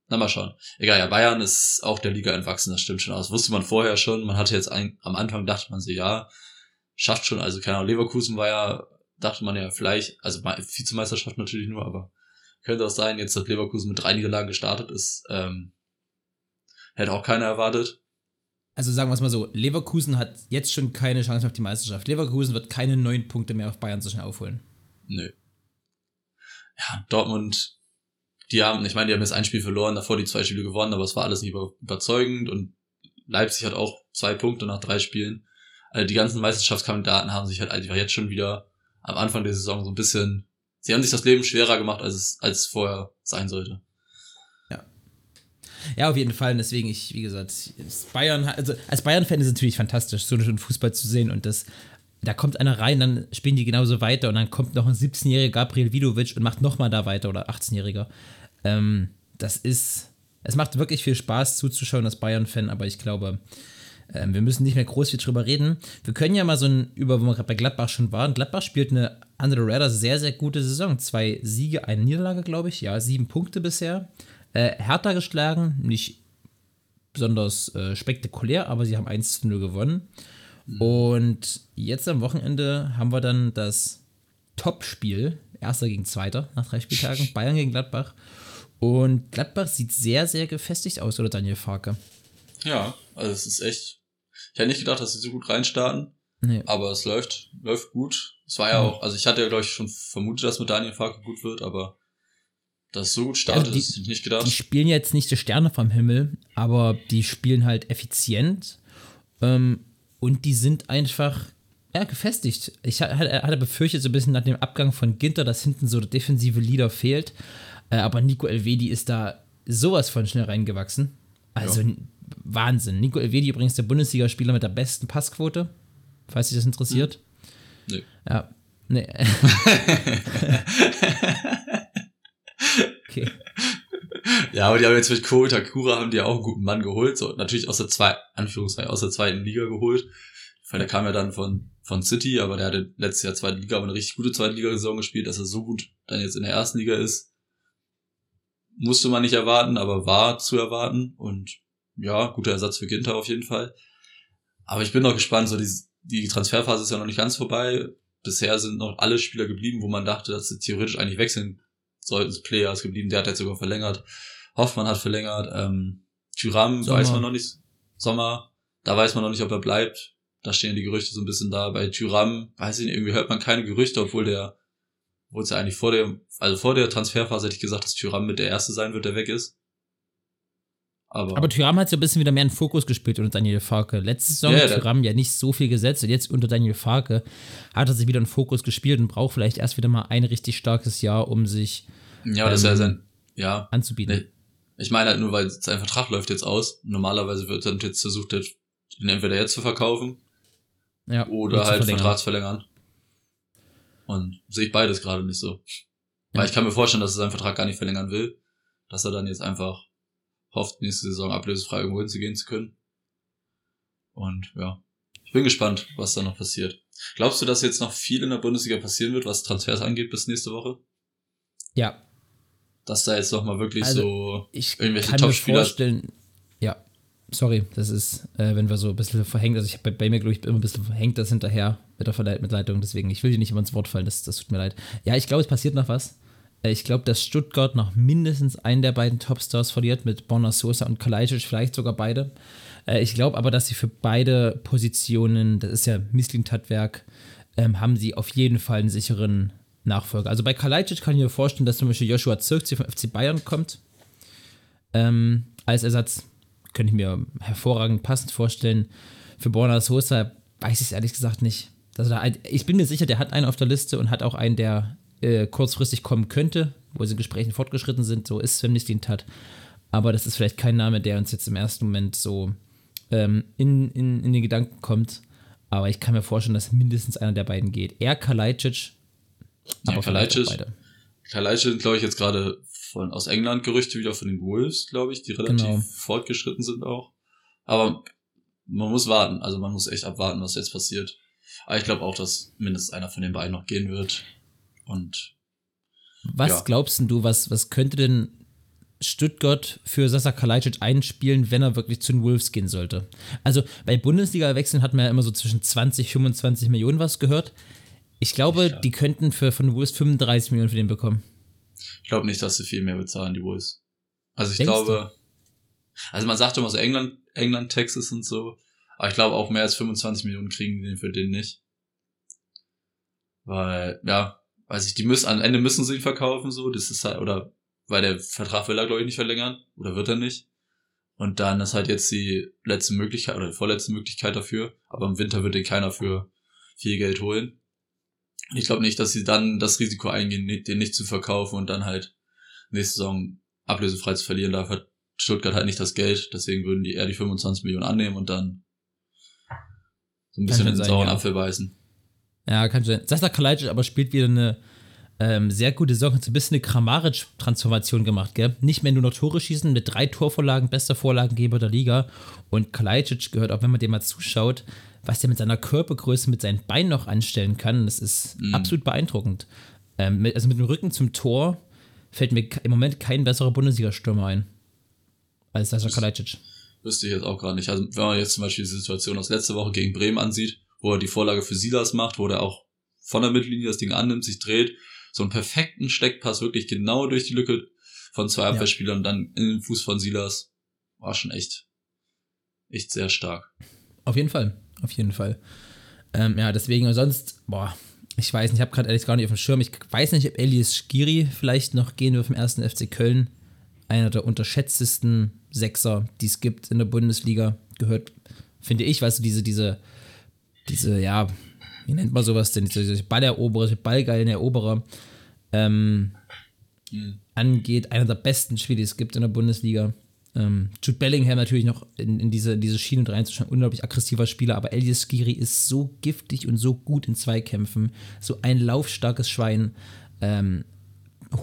Na mal schauen. Egal, ja, Bayern ist auch der Liga entwachsen, das stimmt schon aus. Wusste man vorher schon. Man hatte jetzt ein, am Anfang dachte man so, ja, schafft schon, also keine Ahnung, Leverkusen war ja, dachte man ja vielleicht, also Vizemeisterschaft natürlich nur, aber könnte auch sein, jetzt, dass Leverkusen mit drei Niederlagen gestartet ist, ähm, hätte auch keiner erwartet. Also sagen wir es mal so, Leverkusen hat jetzt schon keine Chance auf die Meisterschaft. Leverkusen wird keine neun Punkte mehr auf Bayern so schnell aufholen. Nö. Ja, Dortmund, die haben, ich meine, die haben jetzt ein Spiel verloren, davor die zwei Spiele gewonnen, aber es war alles nicht überzeugend und Leipzig hat auch zwei Punkte nach drei Spielen. Also die ganzen Meisterschaftskandidaten haben sich halt einfach jetzt schon wieder am Anfang der Saison so ein bisschen sie haben sich das Leben schwerer gemacht, als es, als es vorher sein sollte. Ja. Auf jeden Fall. Deswegen, ich, wie gesagt, Bayern, also als Bayern-Fan ist es natürlich fantastisch, so einen Fußball zu sehen und das. Da kommt einer rein, dann spielen die genauso weiter und dann kommt noch ein 17-jähriger Gabriel Vidovic und macht nochmal da weiter oder 18-jähriger. Ähm, das ist, es macht wirklich viel Spaß zuzuschauen als Bayern-Fan, aber ich glaube, ähm, wir müssen nicht mehr groß viel drüber reden. Wir können ja mal so ein, über, wo wir gerade bei Gladbach schon waren. Gladbach spielt eine andere Radar sehr, sehr gute Saison. Zwei Siege, eine Niederlage, glaube ich. Ja, sieben Punkte bisher. Äh, Hertha geschlagen, nicht besonders äh, spektakulär, aber sie haben 1 zu 0 gewonnen. Mhm. Und jetzt am Wochenende haben wir dann das Topspiel, erster gegen zweiter nach drei Spieltagen, (laughs) Bayern gegen Gladbach. Und Gladbach sieht sehr, sehr gefestigt aus, oder Daniel Farke? Ja, also es ist echt. Ich hätte nicht gedacht, dass sie so gut reinstarten. Nee. Aber es läuft, läuft gut. Es war ja auch, also ich hatte ja, glaube ich, schon vermutet, dass mit Daniel Farke gut wird, aber dass es so gut startet, also die, ist nicht gedacht. Die spielen jetzt nicht die Sterne vom Himmel, aber die spielen halt effizient. Ähm, und die sind einfach ja, gefestigt. Ich hatte, hatte befürchtet, so ein bisschen nach dem Abgang von Ginter, dass hinten so der defensive Leader fehlt. Äh, aber Nico Elvedi ist da sowas von schnell reingewachsen. Also ja. Wahnsinn. Nico Elvedi übrigens der Bundesligaspieler mit der besten Passquote, falls sich das interessiert. Hm. Nee. Ja. Nee. (laughs) (laughs) okay. Ja, aber die haben jetzt mit Ko Takura haben die auch einen guten Mann geholt, so natürlich aus der zwei, Anführungszeichen, aus der zweiten Liga geholt. Weil der kam ja dann von, von City, aber der hatte letztes Jahr zweite Liga, aber eine richtig gute zweite Liga-Saison gespielt, dass er so gut dann jetzt in der ersten Liga ist. Musste man nicht erwarten, aber war zu erwarten und ja, guter Ersatz für Ginter auf jeden Fall. Aber ich bin noch gespannt, so die, die Transferphase ist ja noch nicht ganz vorbei. Bisher sind noch alle Spieler geblieben, wo man dachte, dass sie theoretisch eigentlich wechseln sollten. Player ist geblieben, der hat jetzt sogar verlängert. Hoffmann hat verlängert. Ähm, Tyram weiß man noch nicht. Sommer, da weiß man noch nicht, ob er bleibt. Da stehen die Gerüchte so ein bisschen da. Bei Tyram, weiß ich nicht, irgendwie hört man keine Gerüchte, obwohl der, obwohl es ja eigentlich vor der, also vor der Transferphase hätte ich gesagt, dass Tyram mit der Erste sein wird, der weg ist. Aber, aber Tyram hat so ein bisschen wieder mehr in Fokus gespielt unter Daniel Farke. Letzte Saison yeah, hat Tyram ja nicht so viel gesetzt und jetzt unter Daniel Farke hat er sich wieder in Fokus gespielt und braucht vielleicht erst wieder mal ein richtig starkes Jahr, um sich ja, das ähm, ja sein, ja. anzubieten. Ich meine halt nur, weil sein Vertrag läuft jetzt aus. Normalerweise wird dann jetzt versucht, den entweder jetzt zu verkaufen ja, oder halt Vertragsverlängern. Und sehe ich beides gerade nicht so. Ja. Weil ich kann mir vorstellen, dass er seinen Vertrag gar nicht verlängern will. Dass er dann jetzt einfach hofft, nächste Saison ablösefrei irgendwo hinzugehen zu können. Und ja, ich bin gespannt, was da noch passiert. Glaubst du, dass jetzt noch viel in der Bundesliga passieren wird, was Transfers angeht bis nächste Woche? Ja. Dass da jetzt noch mal wirklich also, so ich irgendwelche Top-Spieler... Vorstellen, ja, sorry, das ist, äh, wenn wir so ein bisschen verhängt, also ich habe bei, bei, mir, glaube ich, immer ein bisschen verhängt das hinterher mit der Verleit mit Leitung, deswegen, ich will dir nicht immer ins Wort fallen, das, das tut mir leid. Ja, ich glaube, es passiert noch was. Äh, ich glaube, dass Stuttgart noch mindestens einen der beiden Topstars verliert mit Bonner Sosa und Kalajdzic, vielleicht sogar beide. Äh, ich glaube aber, dass sie für beide Positionen, das ist ja Missling-Tatwerk, ähm, haben sie auf jeden Fall einen sicheren Nachfolger. Also bei Kalajdzic kann ich mir vorstellen, dass zum Beispiel Joshua Zirkzee vom FC Bayern kommt. Ähm, als Ersatz könnte ich mir hervorragend passend vorstellen. Für Borna Sosa weiß ich es ehrlich gesagt nicht. Also da, ich bin mir sicher, der hat einen auf der Liste und hat auch einen, der äh, kurzfristig kommen könnte, wo sie in Gesprächen fortgeschritten sind, so ist Sven Mislintat. Aber das ist vielleicht kein Name, der uns jetzt im ersten Moment so ähm, in, in, in den Gedanken kommt. Aber ich kann mir vorstellen, dass mindestens einer der beiden geht. Er Kalajdzic, aber ja, Kalajdzic, Kalajdzic, glaube ich, jetzt gerade von aus England Gerüchte wieder von den Wolves, glaube ich, die relativ genau. fortgeschritten sind auch. Aber man muss warten, also man muss echt abwarten, was jetzt passiert. Aber ich glaube auch, dass mindestens einer von den beiden noch gehen wird. Und was ja. glaubst du, was, was könnte denn Stuttgart für Sasa Kalajdzic einspielen, wenn er wirklich zu den Wolves gehen sollte? Also bei Bundesliga-Wechseln hat man ja immer so zwischen 20, 25 Millionen was gehört. Ich glaube, ja. die könnten für, von Wolves 35 Millionen für den bekommen. Ich glaube nicht, dass sie viel mehr bezahlen, die Wolves. Also ich Denkst glaube, du? also man sagt immer so England, England, Texas und so, aber ich glaube auch mehr als 25 Millionen kriegen die für den nicht. Weil, ja, weiß ich, die müssen, am Ende müssen sie ihn verkaufen, so, das ist halt, oder, weil der Vertrag will er, glaube ich, nicht verlängern, oder wird er nicht. Und dann ist halt jetzt die letzte Möglichkeit, oder die vorletzte Möglichkeit dafür, aber im Winter wird den keiner für viel Geld holen. Ich glaube nicht, dass sie dann das Risiko eingehen, den nicht zu verkaufen und dann halt nächste Saison ablösefrei zu verlieren. Da hat Stuttgart halt nicht das Geld, deswegen würden die eher die 25 Millionen annehmen und dann so ein bisschen in den sauren. Apfel beißen. Ja, kann sein. Sasa Kalajdzic aber spielt wieder eine ähm, sehr gute Saison. Hat so ein bisschen eine Kramaric-Transformation gemacht, gell? Nicht mehr nur noch Tore schießen, mit drei Torvorlagen, bester Vorlagengeber der Liga. Und Kalajdzic gehört, auch wenn man dem mal zuschaut, was der mit seiner Körpergröße, mit seinen Beinen noch anstellen kann, das ist mhm. absolut beeindruckend. Ähm, mit, also mit dem Rücken zum Tor fällt mir im Moment kein besserer Bundesliga-Stürmer ein als Sascha Kalajdzic. Wüsste ich jetzt auch gar nicht. Also wenn man jetzt zum Beispiel die Situation aus letzter Woche gegen Bremen ansieht, wo er die Vorlage für Silas macht, wo er auch von der Mittellinie das Ding annimmt, sich dreht, so einen perfekten Steckpass wirklich genau durch die Lücke von zwei Abwehrspielern und dann in den Fuß von Silas, war schon echt, echt sehr stark. Auf jeden Fall, auf jeden Fall. Ähm, ja, deswegen, sonst, boah, ich weiß nicht, ich habe gerade ehrlich gar nicht auf dem Schirm. Ich weiß nicht, ob Elias Skiri vielleicht noch gehen wird vom ersten FC Köln. Einer der unterschätztesten Sechser, die es gibt in der Bundesliga. Gehört, finde ich, weißt du, diese, diese, diese, ja, wie nennt man sowas denn? Diese Balleroberer, diese ballgeilen Eroberer ähm, mhm. angeht. Einer der besten Spieler, die es gibt in der Bundesliga. Ähm, Jude Bellingham natürlich noch in, in diese, diese Schiene reinzuschauen, unglaublich aggressiver Spieler, aber Elias Skiri ist so giftig und so gut in Zweikämpfen, so ein laufstarkes Schwein. Ähm,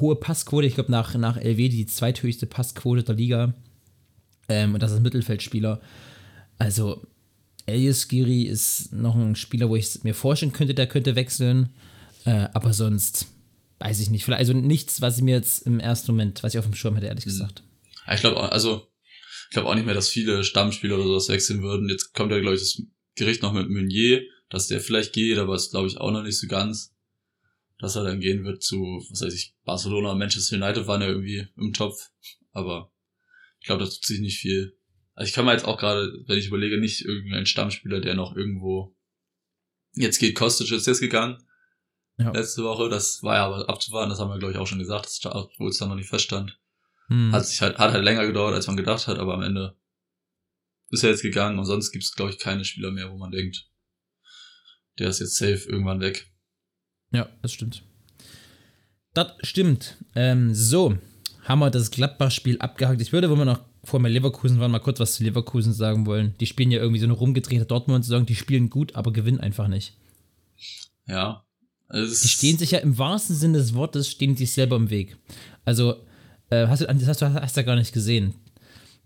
hohe Passquote, ich glaube nach, nach LW die zweithöchste Passquote der Liga. Ähm, und das ist Mittelfeldspieler. Also, Elias Skiri ist noch ein Spieler, wo ich mir vorstellen könnte, der könnte wechseln. Äh, aber sonst weiß ich nicht. Vielleicht, also nichts, was ich mir jetzt im ersten Moment, was ich auf dem Schirm hätte, ehrlich mhm. gesagt. Ich glaube, also, ich glaube auch nicht mehr, dass viele Stammspieler oder sowas wechseln würden. Jetzt kommt ja, glaube ich, das Gericht noch mit Meunier, dass der vielleicht geht, aber ist, glaube ich, auch noch nicht so ganz. Dass er dann gehen wird zu, was weiß ich, Barcelona und Manchester United waren ja irgendwie im Topf. Aber ich glaube, das tut sich nicht viel. Also ich kann mir jetzt auch gerade, wenn ich überlege, nicht irgendein Stammspieler, der noch irgendwo jetzt geht, Kostic ist jetzt gegangen. Ja. Letzte Woche, das war ja aber abzuwarten, das haben wir, glaube ich, auch schon gesagt, wo es dann noch nicht feststand. Hm. Hat sich halt, hat halt länger gedauert, als man gedacht hat, aber am Ende ist er jetzt gegangen und sonst gibt es, glaube ich, keine Spieler mehr, wo man denkt, der ist jetzt safe irgendwann weg. Ja, das stimmt. Das stimmt. Ähm, so, haben wir das Gladbach-Spiel abgehakt. Ich würde, wenn wir noch vor mir Leverkusen waren, mal kurz was zu Leverkusen sagen wollen. Die spielen ja irgendwie so eine rumgedrehte Dortmund-Saison. Die spielen gut, aber gewinnen einfach nicht. Ja. die stehen sich ja im wahrsten Sinne des Wortes, stehen sich selber im Weg. Also, äh, hast du, das hast du hast ja gar nicht gesehen.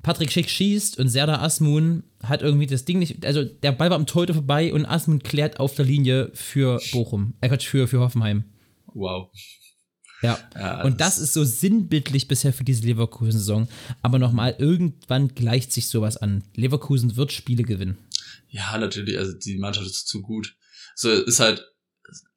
Patrick Schick schießt und Serdar Asmun hat irgendwie das Ding nicht, also der Ball war am Torhüter vorbei und Asmun klärt auf der Linie für Bochum, äh für, für Hoffenheim. Wow. Ja, ja und das ist so sinnbildlich bisher für diese Leverkusen-Saison. Aber nochmal, irgendwann gleicht sich sowas an. Leverkusen wird Spiele gewinnen. Ja, natürlich, also die Mannschaft ist zu gut. So ist halt,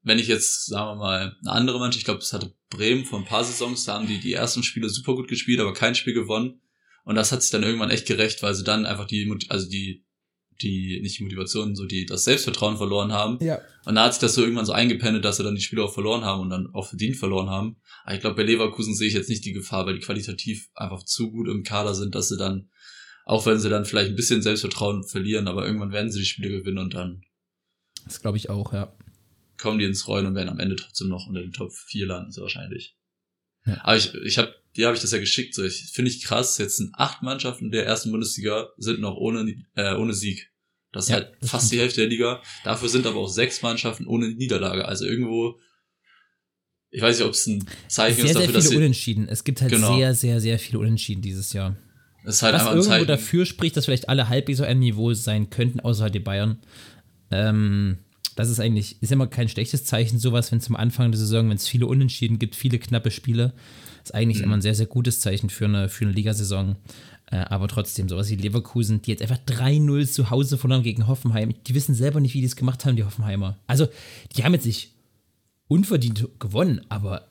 wenn ich jetzt, sagen wir mal, eine andere Mannschaft, ich glaube, es hatte Bremen vor ein paar Saisons, da haben die die ersten Spiele super gut gespielt, aber kein Spiel gewonnen. Und das hat sich dann irgendwann echt gerecht, weil sie dann einfach die, also die, die, nicht die Motivation, so die, das Selbstvertrauen verloren haben. Ja. Und da hat sich das so irgendwann so eingependet, dass sie dann die Spiele auch verloren haben und dann auch verdient verloren haben. Aber ich glaube, bei Leverkusen sehe ich jetzt nicht die Gefahr, weil die qualitativ einfach zu gut im Kader sind, dass sie dann, auch wenn sie dann vielleicht ein bisschen Selbstvertrauen verlieren, aber irgendwann werden sie die Spiele gewinnen und dann. Das glaube ich auch, ja. Kommen die ins Rollen und werden am Ende trotzdem noch unter den Top 4 landen, so wahrscheinlich. Ja. Aber ich, ich habe die habe ich das ja geschickt. So, ich finde ich krass. Jetzt sind acht Mannschaften der ersten Bundesliga sind noch ohne äh, ohne Sieg. Das ist ja, halt das fast die Hälfte der Liga. Dafür sind aber auch sechs Mannschaften ohne Niederlage. Also irgendwo ich weiß nicht, ob es ein Zeichen sehr, ist dafür, sehr dass viele Unentschieden. Es gibt halt Genau. sehr, sehr, sehr viele Unentschieden dieses Jahr. es ist halt Was einfach ein irgendwo Zeichen. dafür spricht, dass vielleicht alle halbwegs so ein Niveau sein könnten, außer halt die Bayern. Ähm, das ist eigentlich, ist immer kein schlechtes Zeichen, sowas, wenn zum Anfang der Saison, wenn es viele Unentschieden gibt, viele knappe Spiele, ist eigentlich immer ein sehr, sehr gutes Zeichen für eine, für eine Ligasaison. Äh, aber trotzdem, sowas wie Leverkusen, die jetzt einfach 3-0 zu Hause verloren gegen Hoffenheim, die wissen selber nicht, wie die es gemacht haben, die Hoffenheimer. Also, die haben jetzt nicht unverdient gewonnen, aber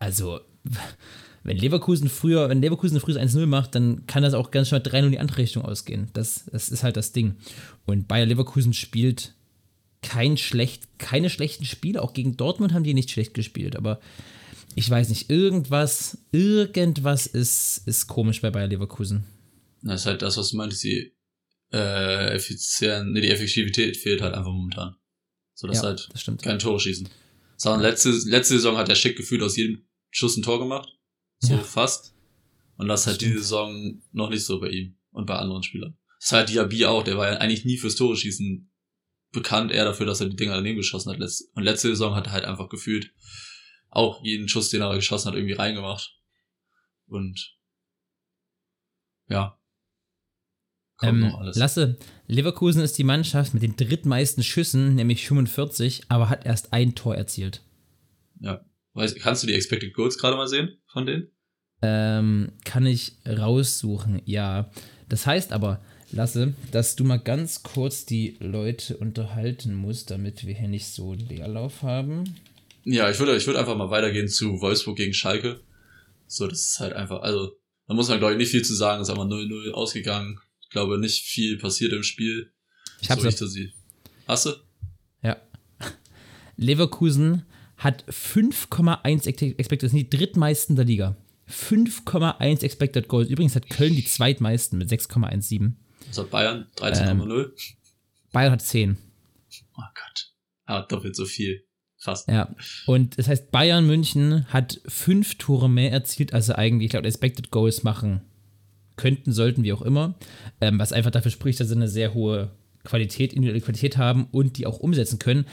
also, (laughs) wenn Leverkusen früher, wenn Leverkusen früher 1-0 macht, dann kann das auch ganz schnell 3-0 in die andere Richtung ausgehen. Das, das ist halt das Ding. Und Bayer Leverkusen spielt kein schlecht, keine schlechten Spiele. Auch gegen Dortmund haben die nicht schlecht gespielt, aber ich weiß nicht, irgendwas, irgendwas ist, ist komisch bei Bayer Leverkusen. Das ist halt das, was du meintest, die äh, Effizienz, nee, die Effektivität fehlt halt einfach momentan. So dass Ja, halt das stimmt. keine Tore schießen. Sondern letzte, letzte Saison hat der Schick gefühlt aus jedem Schuss ein Tor gemacht. So Ja. fast. Und das ist halt Stimmt. diese Saison noch nicht so bei ihm und bei anderen Spielern. Das ist halt Diaby auch, der war ja eigentlich nie fürs Tore schießen bekannt, eher dafür, dass er die Dinger daneben geschossen hat. Und letzte Saison hat er halt einfach gefühlt auch jeden Schuss, den er geschossen hat, irgendwie reingemacht. Und ja. Kommt Ähm, noch alles. Lasse, Leverkusen ist die Mannschaft mit den drittmeisten Schüssen, nämlich 45, aber hat erst ein Tor erzielt. Ja. Weißt, kannst du die Expected Goals gerade mal sehen von denen? Ähm, kann ich raussuchen, ja. Das heißt aber, Lasse, dass du mal ganz kurz die Leute unterhalten musst, damit wir hier nicht so Leerlauf haben. Ja, ich würde, ich würde einfach mal weitergehen zu Wolfsburg gegen Schalke. So, das ist halt einfach, also, da muss man, glaube ich, nicht viel zu sagen. Ist einfach 0-0 ausgegangen. Ich glaube, nicht viel passiert im Spiel. Ich hab's so ich sehe. Hast du? Ja. Leverkusen hat 5,1 Ex- Expected, das sind die drittmeisten der Liga. 5,1 Expected Goals. Übrigens hat Köln die zweitmeisten mit 6,17. Das hat Bayern 13,0. Bayern hat 10. Oh Gott. Er hat doppelt so viel. Fast. Ja. Und das heißt, Bayern München hat fünf Tore mehr erzielt, als sie eigentlich laut Expected Goals machen könnten, sollten, wie auch immer. Ähm, was einfach dafür spricht, dass sie eine sehr hohe Qualität, individuelle Qualität haben und die auch umsetzen können.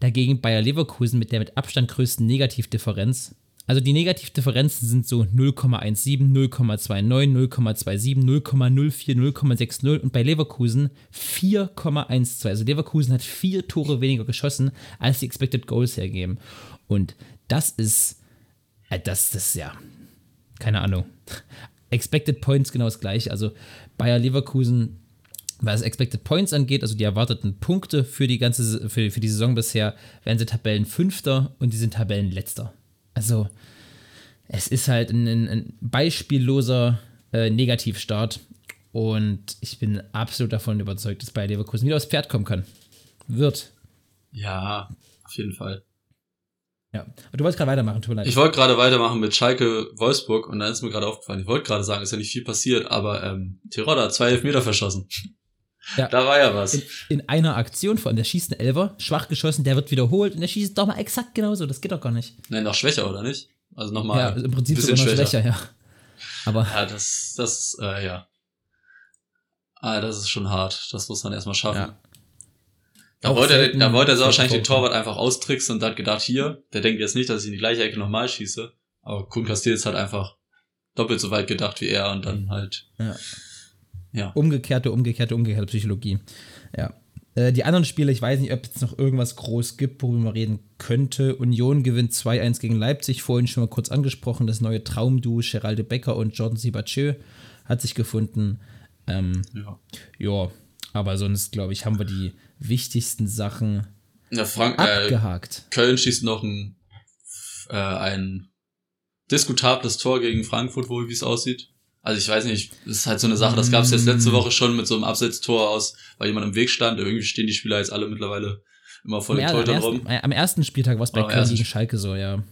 Dagegen Bayer Leverkusen mit der mit Abstand größten Negativdifferenz. Also die Negativdifferenzen sind so 0,17, 0,29, 0,27, 0,04, 0,60 und bei Leverkusen 4,12. Also Leverkusen hat vier Tore weniger geschossen, als die Expected Goals hergeben. Und das ist, äh, das, ist ja, keine Ahnung. Expected Points genau das gleiche. Also Bayer Leverkusen, was Expected Points angeht, also die erwarteten Punkte für die ganze für, für die Saison bisher, werden sie Tabellenfünfter und die sind Tabellenletzter. Also es ist halt ein, ein, beispielloser äh, Negativstart und ich bin absolut davon überzeugt, dass Bayer Leverkusen wieder aufs Pferd kommen kann. Wird. Ja, auf jeden Fall. Ja. Aber du wolltest gerade weitermachen, tut mir leid. Ich wollte gerade weitermachen mit Schalke Wolfsburg und dann ist mir gerade aufgefallen, ich wollte gerade sagen, ist ja nicht viel passiert, aber ähm, Tirol hat zwei Elfmeter verschossen. Ja. Da war ja was. in, in einer Aktion vor allem, der schießt einen Elfer, schwach geschossen, der wird wiederholt und der schießt doch mal exakt genauso. Das geht doch gar nicht. Nein, noch schwächer, oder nicht? Also nochmal ja, im Prinzip sogar noch schwächer. schwächer, ja. Aber Ja, das, das, äh, ja. Ah, das ist schon hart. Das muss man erstmal schaffen. Ja. Da wollte, er, da wollte er so wahrscheinlich den Tor- Torwart einfach austricksen und hat gedacht, hier, der denkt jetzt nicht, dass ich in die gleiche Ecke nochmal schieße. Aber Kuhn Castells hat einfach doppelt so weit gedacht wie er und dann halt, Ja. Ja. umgekehrte, umgekehrte, umgekehrte Psychologie. Ja. Äh, Die anderen Spiele, ich weiß nicht, ob es noch irgendwas groß gibt, worüber man reden könnte. Union gewinnt 2-1 gegen Leipzig, vorhin schon mal kurz angesprochen. Das neue Traumduo Geralde Becker und Jordan Sibachö hat sich gefunden. Ähm, ja. ja, aber sonst, glaube ich, haben wir die wichtigsten Sachen ja Frank, äh, abgehakt. Köln schießt noch ein, äh, ein diskutables Tor gegen Frankfurt, wohl wie es aussieht. Also ich weiß nicht, das ist halt so eine Sache, das gab es jetzt letzte Woche schon mit so einem Absetztor aus, weil jemand im Weg stand. Irgendwie stehen die Spieler jetzt alle mittlerweile immer vor er- am, Torhütern ersten, rum. am ersten Spieltag war es bei Köln gegen Schalke so, ja.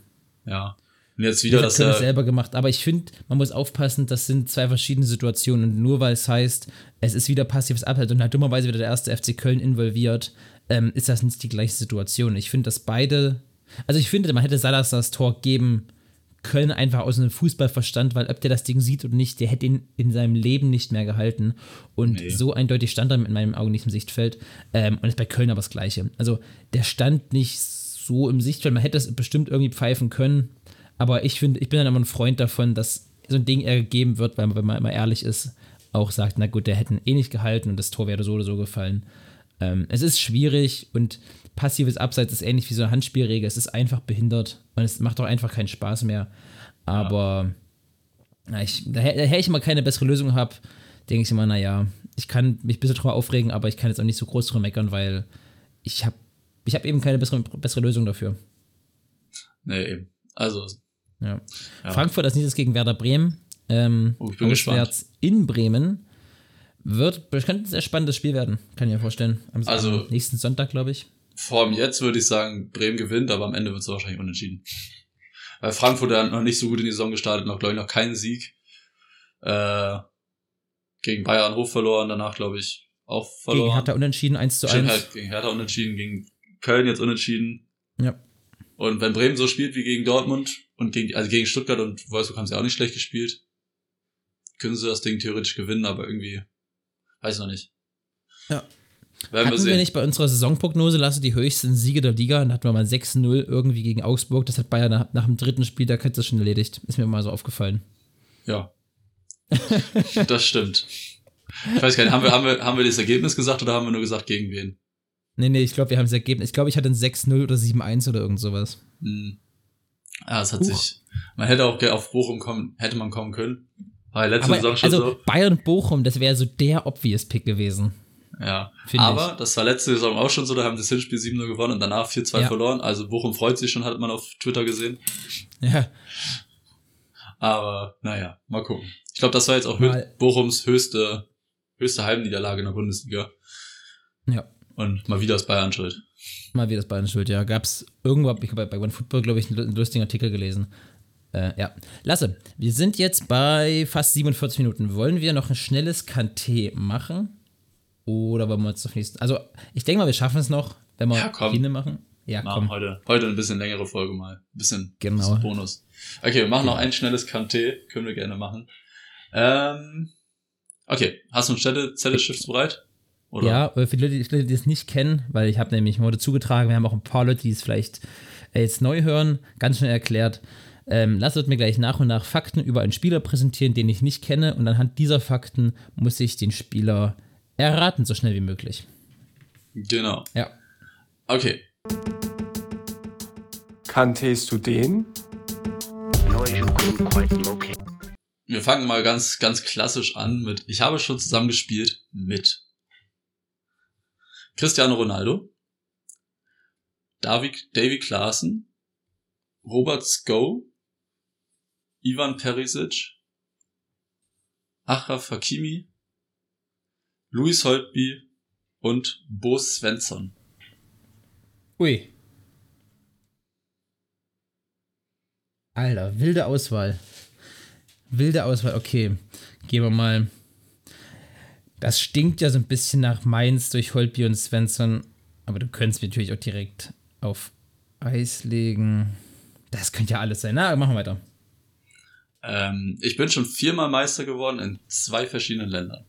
Ja. Und jetzt wieder, Das dass er, selber gemacht, aber ich finde, man muss aufpassen, das sind zwei verschiedene Situationen. Und nur weil es heißt, es ist wieder passives Abhalt und halt dummerweise wieder der erste FC Köln involviert, ähm, ist das nicht die gleiche Situation. Ich finde, dass beide, also ich finde, man hätte Salas das Tor geben können, einfach aus einem Fußballverstand, weil ob der das Ding sieht oder nicht, der hätte ihn in seinem Leben nicht mehr gehalten. Und Nee. so eindeutig stand er in meinen Augen nicht im Sichtfeld. Ähm, und ist bei Köln aber das Gleiche. Also der stand nicht so im Sichtfeld. Man hätte es bestimmt irgendwie pfeifen können. Aber ich finde, ich bin dann immer ein Freund davon, dass so ein Ding eher gegeben wird, weil man, wenn man immer ehrlich ist, auch sagt, na gut, der hätten eh nicht gehalten und das Tor wäre so oder so gefallen. Ähm, es ist schwierig und passives Abseits ist ähnlich wie so eine Handspielregel. Es ist einfach behindert und es macht auch einfach keinen Spaß mehr. Aber ja. ich, daher, daher ich immer keine bessere Lösung habe, denke ich immer, naja, ich kann mich ein bisschen drüber aufregen, aber ich kann jetzt auch nicht so groß drüber meckern, weil ich habe ich hab eben keine bessere, bessere Lösung dafür. Nee, eben. Also. Ja. ja. Frankfurt als nächstes gegen Werder Bremen. Ähm, oh, ich bin gespannt. in Bremen. Wird, könnte ein sehr spannendes Spiel werden, kann ich mir vorstellen. Am, also, am nächsten Sonntag, glaube ich. Vor allem jetzt würde ich sagen, Bremen gewinnt, aber am Ende wird es wahrscheinlich unentschieden. Weil Frankfurt hat noch nicht so gut in die Saison gestartet, noch, glaube ich, noch keinen Sieg. Äh, gegen Bayern hoch verloren, danach, glaube ich, auch verloren. Gegen Hertha unentschieden, 1 zu 1. Halt gegen Hertha unentschieden, gegen Köln jetzt unentschieden. Ja. Und wenn Bremen so spielt wie gegen Dortmund und gegen, also gegen Stuttgart und Wolfsburg haben sie auch nicht schlecht gespielt, können sie das Ding theoretisch gewinnen, aber irgendwie, weiß ich noch nicht. Ja. Werden hatten wir, wir, nicht bei unserer Saisonprognose, lasse die höchsten Siege der Liga, dann hatten wir mal 6-0 irgendwie gegen Augsburg. Das hat Bayern nach, nach dem dritten Spiel der Kette schon erledigt. Ist mir mal so aufgefallen. Ja. (laughs) das stimmt. Ich weiß gar nicht, haben wir, haben, wir, haben wir das Ergebnis gesagt oder haben wir nur gesagt, gegen wen? Nee, nee, ich glaube, wir haben das Ergebnis. Ich glaube, ich hatte ein 6-0 oder 7-1 oder irgend sowas. Hm. Ja, es hat Huch. sich. Man hätte auch auf Bochum kommen, hätte man kommen können. War letzte Aber, Saison schon also so. Bayern Bochum, das wäre so der obvious Pick gewesen. Ja, aber ich. das war letzte Saison auch schon so, da haben das Hinspiel 7-0 gewonnen und danach 4-2 ja. verloren. Also Bochum freut sich schon, hat man auf Twitter gesehen. Ja. Aber naja, mal gucken. Ich glaube, das war jetzt auch mal. Bochums höchste, höchste Heimniederlage in der Bundesliga. Ja. Und mal wieder das Bayern schuld. Mal wieder das Bayern schuld, ja. Gab es irgendwo, ich habe bei OneFootball, glaube ich, einen lustigen Artikel gelesen. Äh, ja. Lasse, wir sind jetzt bei fast 47 Minuten. Wollen wir noch ein schnelles Kanté machen? Oder wollen wir uns auf nächsten. Also, ich denke mal, wir schaffen es noch, wenn wir ja, Kine machen. Ja, machen komm. Heute, heute ein bisschen längere Folge mal. Ein bisschen, genau. bisschen Bonus. Okay, wir machen genau. noch ein schnelles Kanté. Können wir gerne machen. Ähm, okay, hast du einen Zettel, Zettel bereit? Oder? Ja, für die Leute, die es nicht kennen, weil ich habe nämlich heute zugetragen, wir haben auch ein paar Leute, die es vielleicht äh, jetzt neu hören, ganz schnell erklärt. Ähm, lasst mir gleich nach und nach Fakten über einen Spieler präsentieren, den ich nicht kenne, und anhand dieser Fakten muss ich den Spieler erraten, so schnell wie möglich. Genau. Ja. Okay. Kanntest du den? Wir fangen mal ganz, ganz klassisch an mit, ich habe schon zusammengespielt mit Cristiano Ronaldo, David, Davy Klaassen, Robert Sko, Ivan Perisic, Achraf Hakimi, Luis Holtby und Bo Svensson. Ui. Alter, wilde Auswahl. Wilde Auswahl, okay. Gehen wir mal. Das stinkt ja so ein bisschen nach Mainz durch Holtby und Svensson. Aber du könntest mich natürlich auch direkt auf Eis legen. Das könnte ja alles sein. Na, machen wir weiter. Ähm, ich bin schon viermal Meister geworden in zwei verschiedenen Ländern.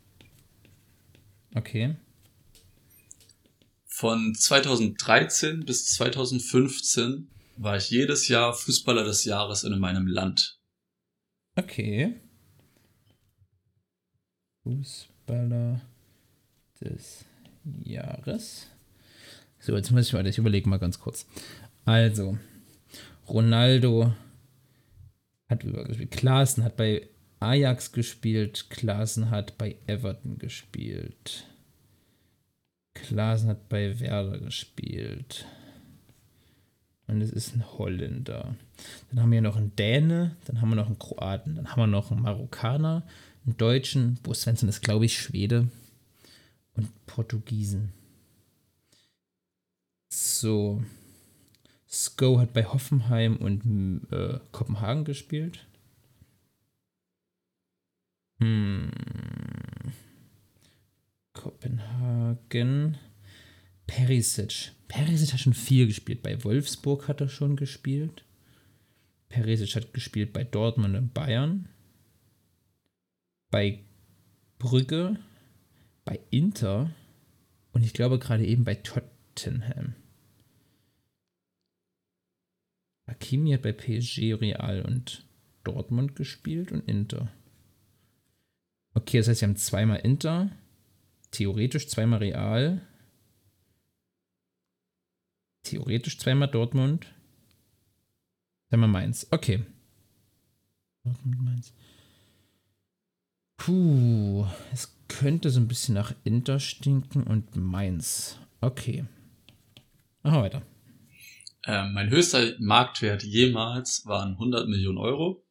Okay. Von 2013 bis 2015 war ich jedes Jahr Fußballer des Jahres in meinem Land. Okay. Fußballer des Jahres. So, jetzt muss ich mal, ich überlege mal ganz kurz. Also, Ronaldo hat übergespielt. Klaassen hat bei Ajax gespielt, Klaassen hat bei Everton gespielt. Klaassen hat bei Werder gespielt. Und es ist ein Holländer. Dann haben wir noch einen Däne, dann haben wir noch einen Kroaten, dann haben wir noch einen Marokkaner, einen Deutschen, Bo Svensson ist, glaube ich, Schwede und Portugiesen. So. Sko hat bei Hoffenheim und äh, Kopenhagen gespielt. Hm. Kopenhagen. Perisic. Perisic hat schon viel gespielt. Bei Wolfsburg hat er schon gespielt. Perisic hat gespielt bei Dortmund und Bayern. Bei Brügge. Bei Inter. Und ich glaube gerade eben bei Tottenham. Hakimi hat bei PSG, Real und Dortmund gespielt und Inter. Okay, das heißt, wir haben zweimal Inter, theoretisch zweimal Real, theoretisch zweimal Dortmund, zweimal Mainz. Okay. Dortmund, Mainz. Puh, es könnte so ein bisschen nach Inter stinken und Mainz. Okay. Machen wir weiter. Ähm, mein höchster Marktwert jemals waren 100 Millionen Euro.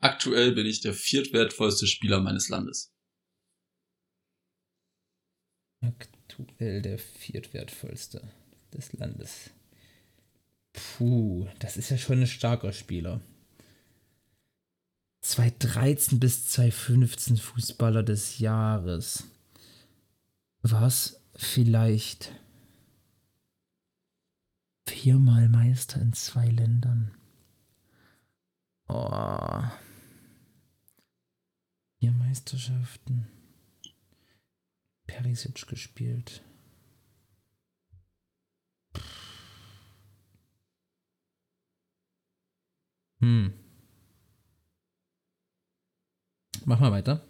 Aktuell bin ich der viertwertvollste Spieler meines Landes. Aktuell der viertwertvollste des Landes. Puh, das ist ja schon ein starker Spieler. 2013 bis 2015 Fußballer des Jahres. Was vielleicht viermal Meister in zwei Ländern. Oh. Vier Meisterschaften. Perisic gespielt. Hm. Mach mal weiter.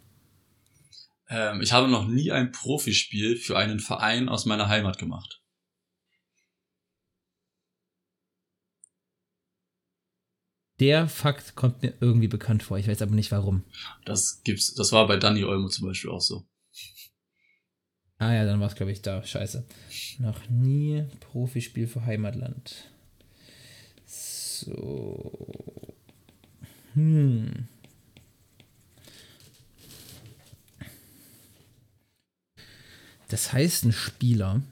Ähm, ich habe noch nie ein Profispiel für einen Verein aus meiner Heimat gemacht. Der Fakt kommt mir irgendwie bekannt vor. Ich weiß aber nicht warum. Das gibt's. Das war bei Danny Olmo zum Beispiel auch so. Ah ja, dann war es, glaube ich, da. Scheiße. Noch nie Profispiel für Heimatland. So. Hm. Das heißt, ein Spieler,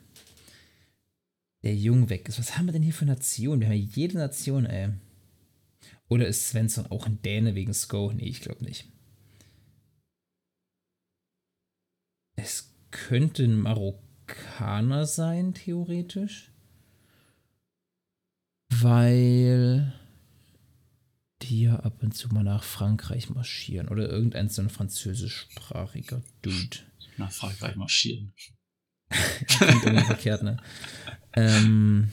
der jung weg ist. Was haben wir denn hier für Nationen? Wir haben jede Nation, ey. Oder ist Svensson auch ein Däne wegen Sko? Nee, ich glaube nicht. Es könnte ein Marokkaner sein, theoretisch. Weil die ja ab und zu mal nach Frankreich marschieren. Oder irgendein so ein französischsprachiger Dude. Nach Frankreich marschieren. (laughs) Klingt irgendwie verkehrt, ne? Ähm,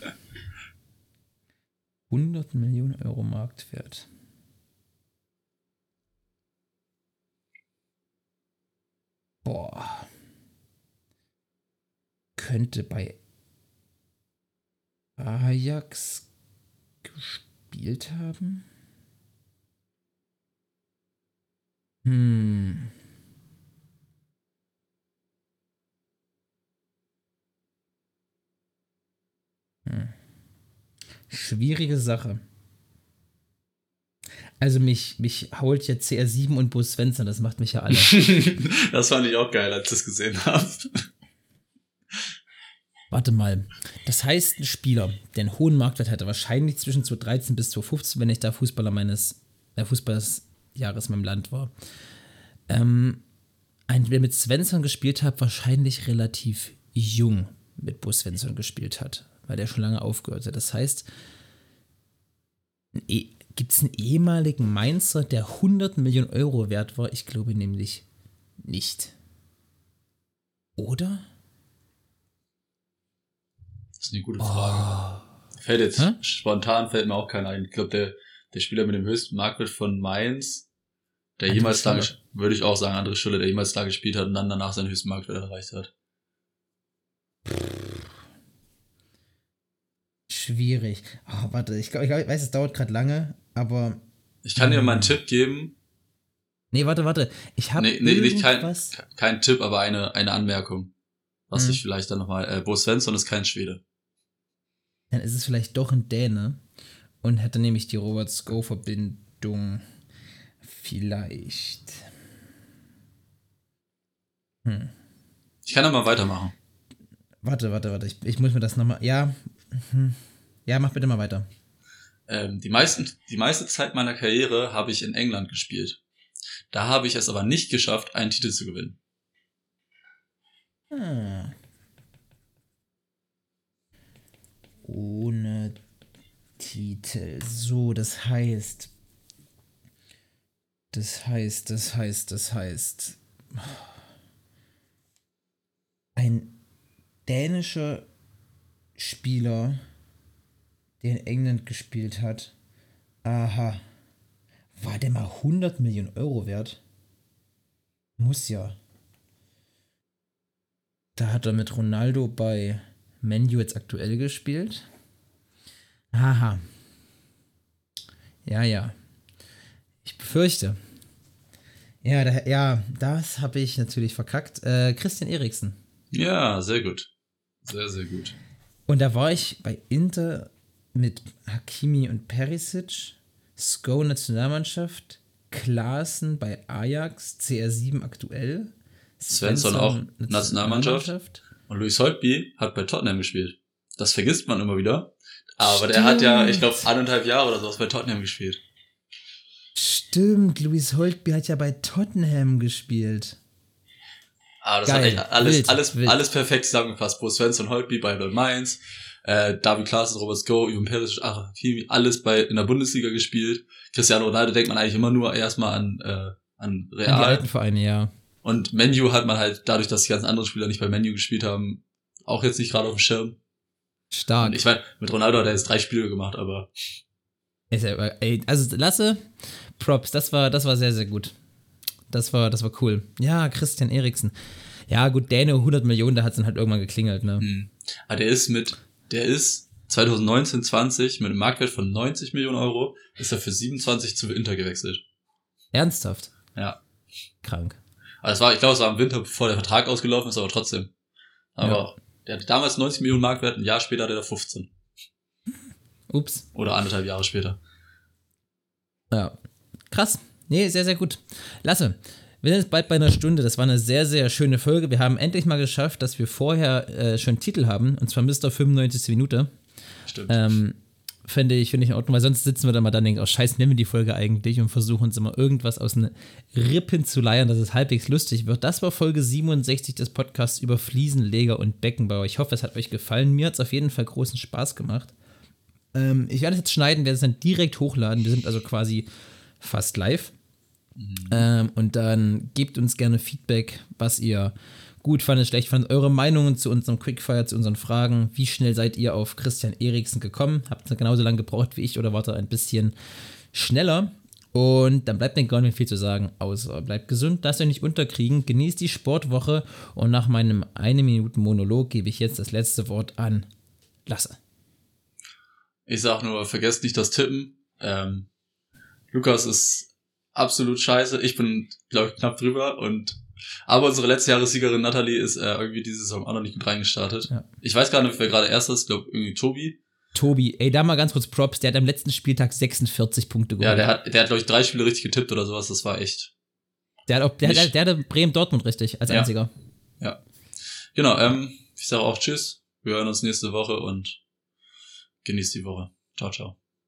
100 Millionen Euro Marktwert. Boah. Könnte bei Ajax gespielt haben? Hm. Schwierige Sache. Also mich, mich haut ja CR7 und Bo Svensson, das macht mich ja alle. (laughs) das fand ich auch geil, als ich das gesehen habe. Warte mal. Das heißt, ein Spieler, der einen hohen Marktwert hatte, wahrscheinlich zwischen 2013 bis 2015, wenn ich da Fußballer meines, äh, Fußballersjahres in meinem Land war. Ähm, ein, der mit Svensson gespielt hat, wahrscheinlich relativ jung mit Bo Svensson gespielt hat weil der schon lange aufgehört hat. Das heißt, e gibt es einen ehemaligen Mainzer, der 100 Millionen Euro wert war? Ich glaube nämlich nicht. Oder? Das ist eine gute Frage. Oh. Fällt jetzt Hä? spontan fällt mir auch keiner ein. Ich glaube, der, der Spieler mit dem höchsten Marktwert von Mainz, der André jemals da, würde ich auch sagen, André Schüller, der jemals da gespielt hat und dann danach seinen höchsten Marktwert erreicht hat. Schwierig. Oh, warte, ich, glaub, ich weiß, es dauert gerade lange, aber. Ich kann dir mal einen Tipp geben. Nee, warte, warte. Ich habe nee, nee, nicht kein, kein Tipp, aber eine, eine Anmerkung. Was hm. ich vielleicht dann nochmal. Äh, Bo Svensson ist kein Schwede. Dann ist es vielleicht doch ein Däne und hätte nämlich die Robert Sko-Verbindung. Vielleicht. Hm. Ich kann mal weitermachen. Warte, warte, warte. Ich, ich muss mir das nochmal. Ja. Hm. Ja, mach bitte mal weiter. Ähm, die, meisten, die meiste Zeit meiner Karriere habe ich in England gespielt. Da habe ich es aber nicht geschafft, einen Titel zu gewinnen. Hm. Ohne Titel. So, das heißt. Das heißt, das heißt, das heißt. Ein dänischer Spieler der in England gespielt hat. Aha. War der mal 100 Millionen Euro wert? Muss ja. Da hat er mit Ronaldo bei Menu jetzt aktuell gespielt. Aha. Ja, ja. Ich befürchte. Ja, da, ja das habe ich natürlich verkackt. Äh, Christian Eriksen. Ja, sehr gut. Sehr, sehr gut. Und da war ich bei Inter mit Hakimi und Perisic, Sko Nationalmannschaft, Klaassen bei Ajax, CR7 aktuell, Svensson auch Nationalmannschaft. Nationalmannschaft. Und Luis Holtby hat bei Tottenham gespielt. Das vergisst man immer wieder. Aber Stimmt. der hat ja, ich glaube, eineinhalb Jahre oder sowas bei Tottenham gespielt. Stimmt, Louis Holtby hat ja bei Tottenham gespielt. Ah, das Geil. hat echt alles, wild, alles, wild. alles perfekt zusammengefasst. Bo Svensson Holtby bei Lord Mainz, äh, David Klaassen, Robert Go, Ivan Perisic, ach, alles bei, in der Bundesliga gespielt. Cristiano Ronaldo denkt man eigentlich immer nur erstmal an, äh, an Real. An die alten Vereine, ja. Und Menu hat man halt, dadurch, dass die ganzen anderen Spieler nicht bei Menu gespielt haben, auch jetzt nicht gerade auf dem Schirm. Stark. Und ich meine, mit Ronaldo hat er jetzt drei Spiele gemacht, aber. Also Lasse, Props, das war, das war sehr, sehr gut. Das war, das war cool. Ja, Christian Eriksen. Ja, gut, Däne 100 Millionen, da hat es dann halt irgendwann geklingelt, ne? Hm. Aber der ist mit, der ist 2019, 20 mit einem Marktwert von 90 Millionen Euro, ist er für 27 zu Inter gewechselt. Ernsthaft? Ja. Krank. Also es war, ich glaube, es war im Winter, bevor der Vertrag ausgelaufen ist, aber trotzdem. Aber ja. der hatte damals 90 Millionen Marktwert, ein Jahr später hatte er 15. Ups. Oder anderthalb Jahre später. Ja. Krass. Nee, sehr, sehr gut. Lasse, wir sind jetzt bald bei einer Stunde. Das war eine sehr, sehr schöne Folge. Wir haben endlich mal geschafft, dass wir vorher äh, schon Titel haben, und zwar Mr. 95. Minute. Stimmt. Ähm, Finde ich, finde ich in Ordnung, weil sonst sitzen wir da mal dann und denken, oh scheiße, nehmen wir die Folge eigentlich und versuchen uns immer irgendwas aus den Rippen zu leiern, dass es halbwegs lustig wird. Das war Folge 67 des Podcasts über Fliesenleger und Beckenbauer. Ich hoffe, es hat euch gefallen. Mir hat es auf jeden Fall großen Spaß gemacht. Ähm, ich werde es jetzt schneiden, werde es dann direkt hochladen. Wir sind also quasi fast live. Mhm. Ähm, und dann gebt uns gerne Feedback, was ihr gut fandet, schlecht fandet, eure Meinungen zu unserem Quickfire, zu unseren Fragen. Wie schnell seid ihr auf Christian Eriksen gekommen? Habt ihr genauso lange gebraucht wie ich oder wart ihr ein bisschen schneller? Und dann bleibt mir gar nicht viel zu sagen, außer bleibt gesund, lasst euch nicht unterkriegen, genießt die Sportwoche und nach meinem eine Minuten Monolog gebe ich jetzt das letzte Wort an Lasse. Ich sag nur, vergesst nicht das Tippen. Ähm, Lukas ist absolut scheiße. Ich bin, glaube ich, knapp drüber und aber unsere letzte Jahressiegerin Natalie ist äh, irgendwie diese Saison auch noch nicht gut reingestartet. Ja. Ich weiß gar nicht, wer gerade erster ist. Ich glaube, irgendwie Tobi. Tobi, ey, da mal ganz kurz Props. Der hat am letzten Spieltag 46 Punkte geholt. Ja, der hat, der hat glaube ich, drei Spiele richtig getippt oder sowas. Das war echt. Der hat auch, der, der, der hatte Bremen-Dortmund richtig, als ja. einziger. Ja. Genau, ähm, ich sage auch Tschüss. Wir hören uns nächste Woche und genießt die Woche. Ciao, ciao.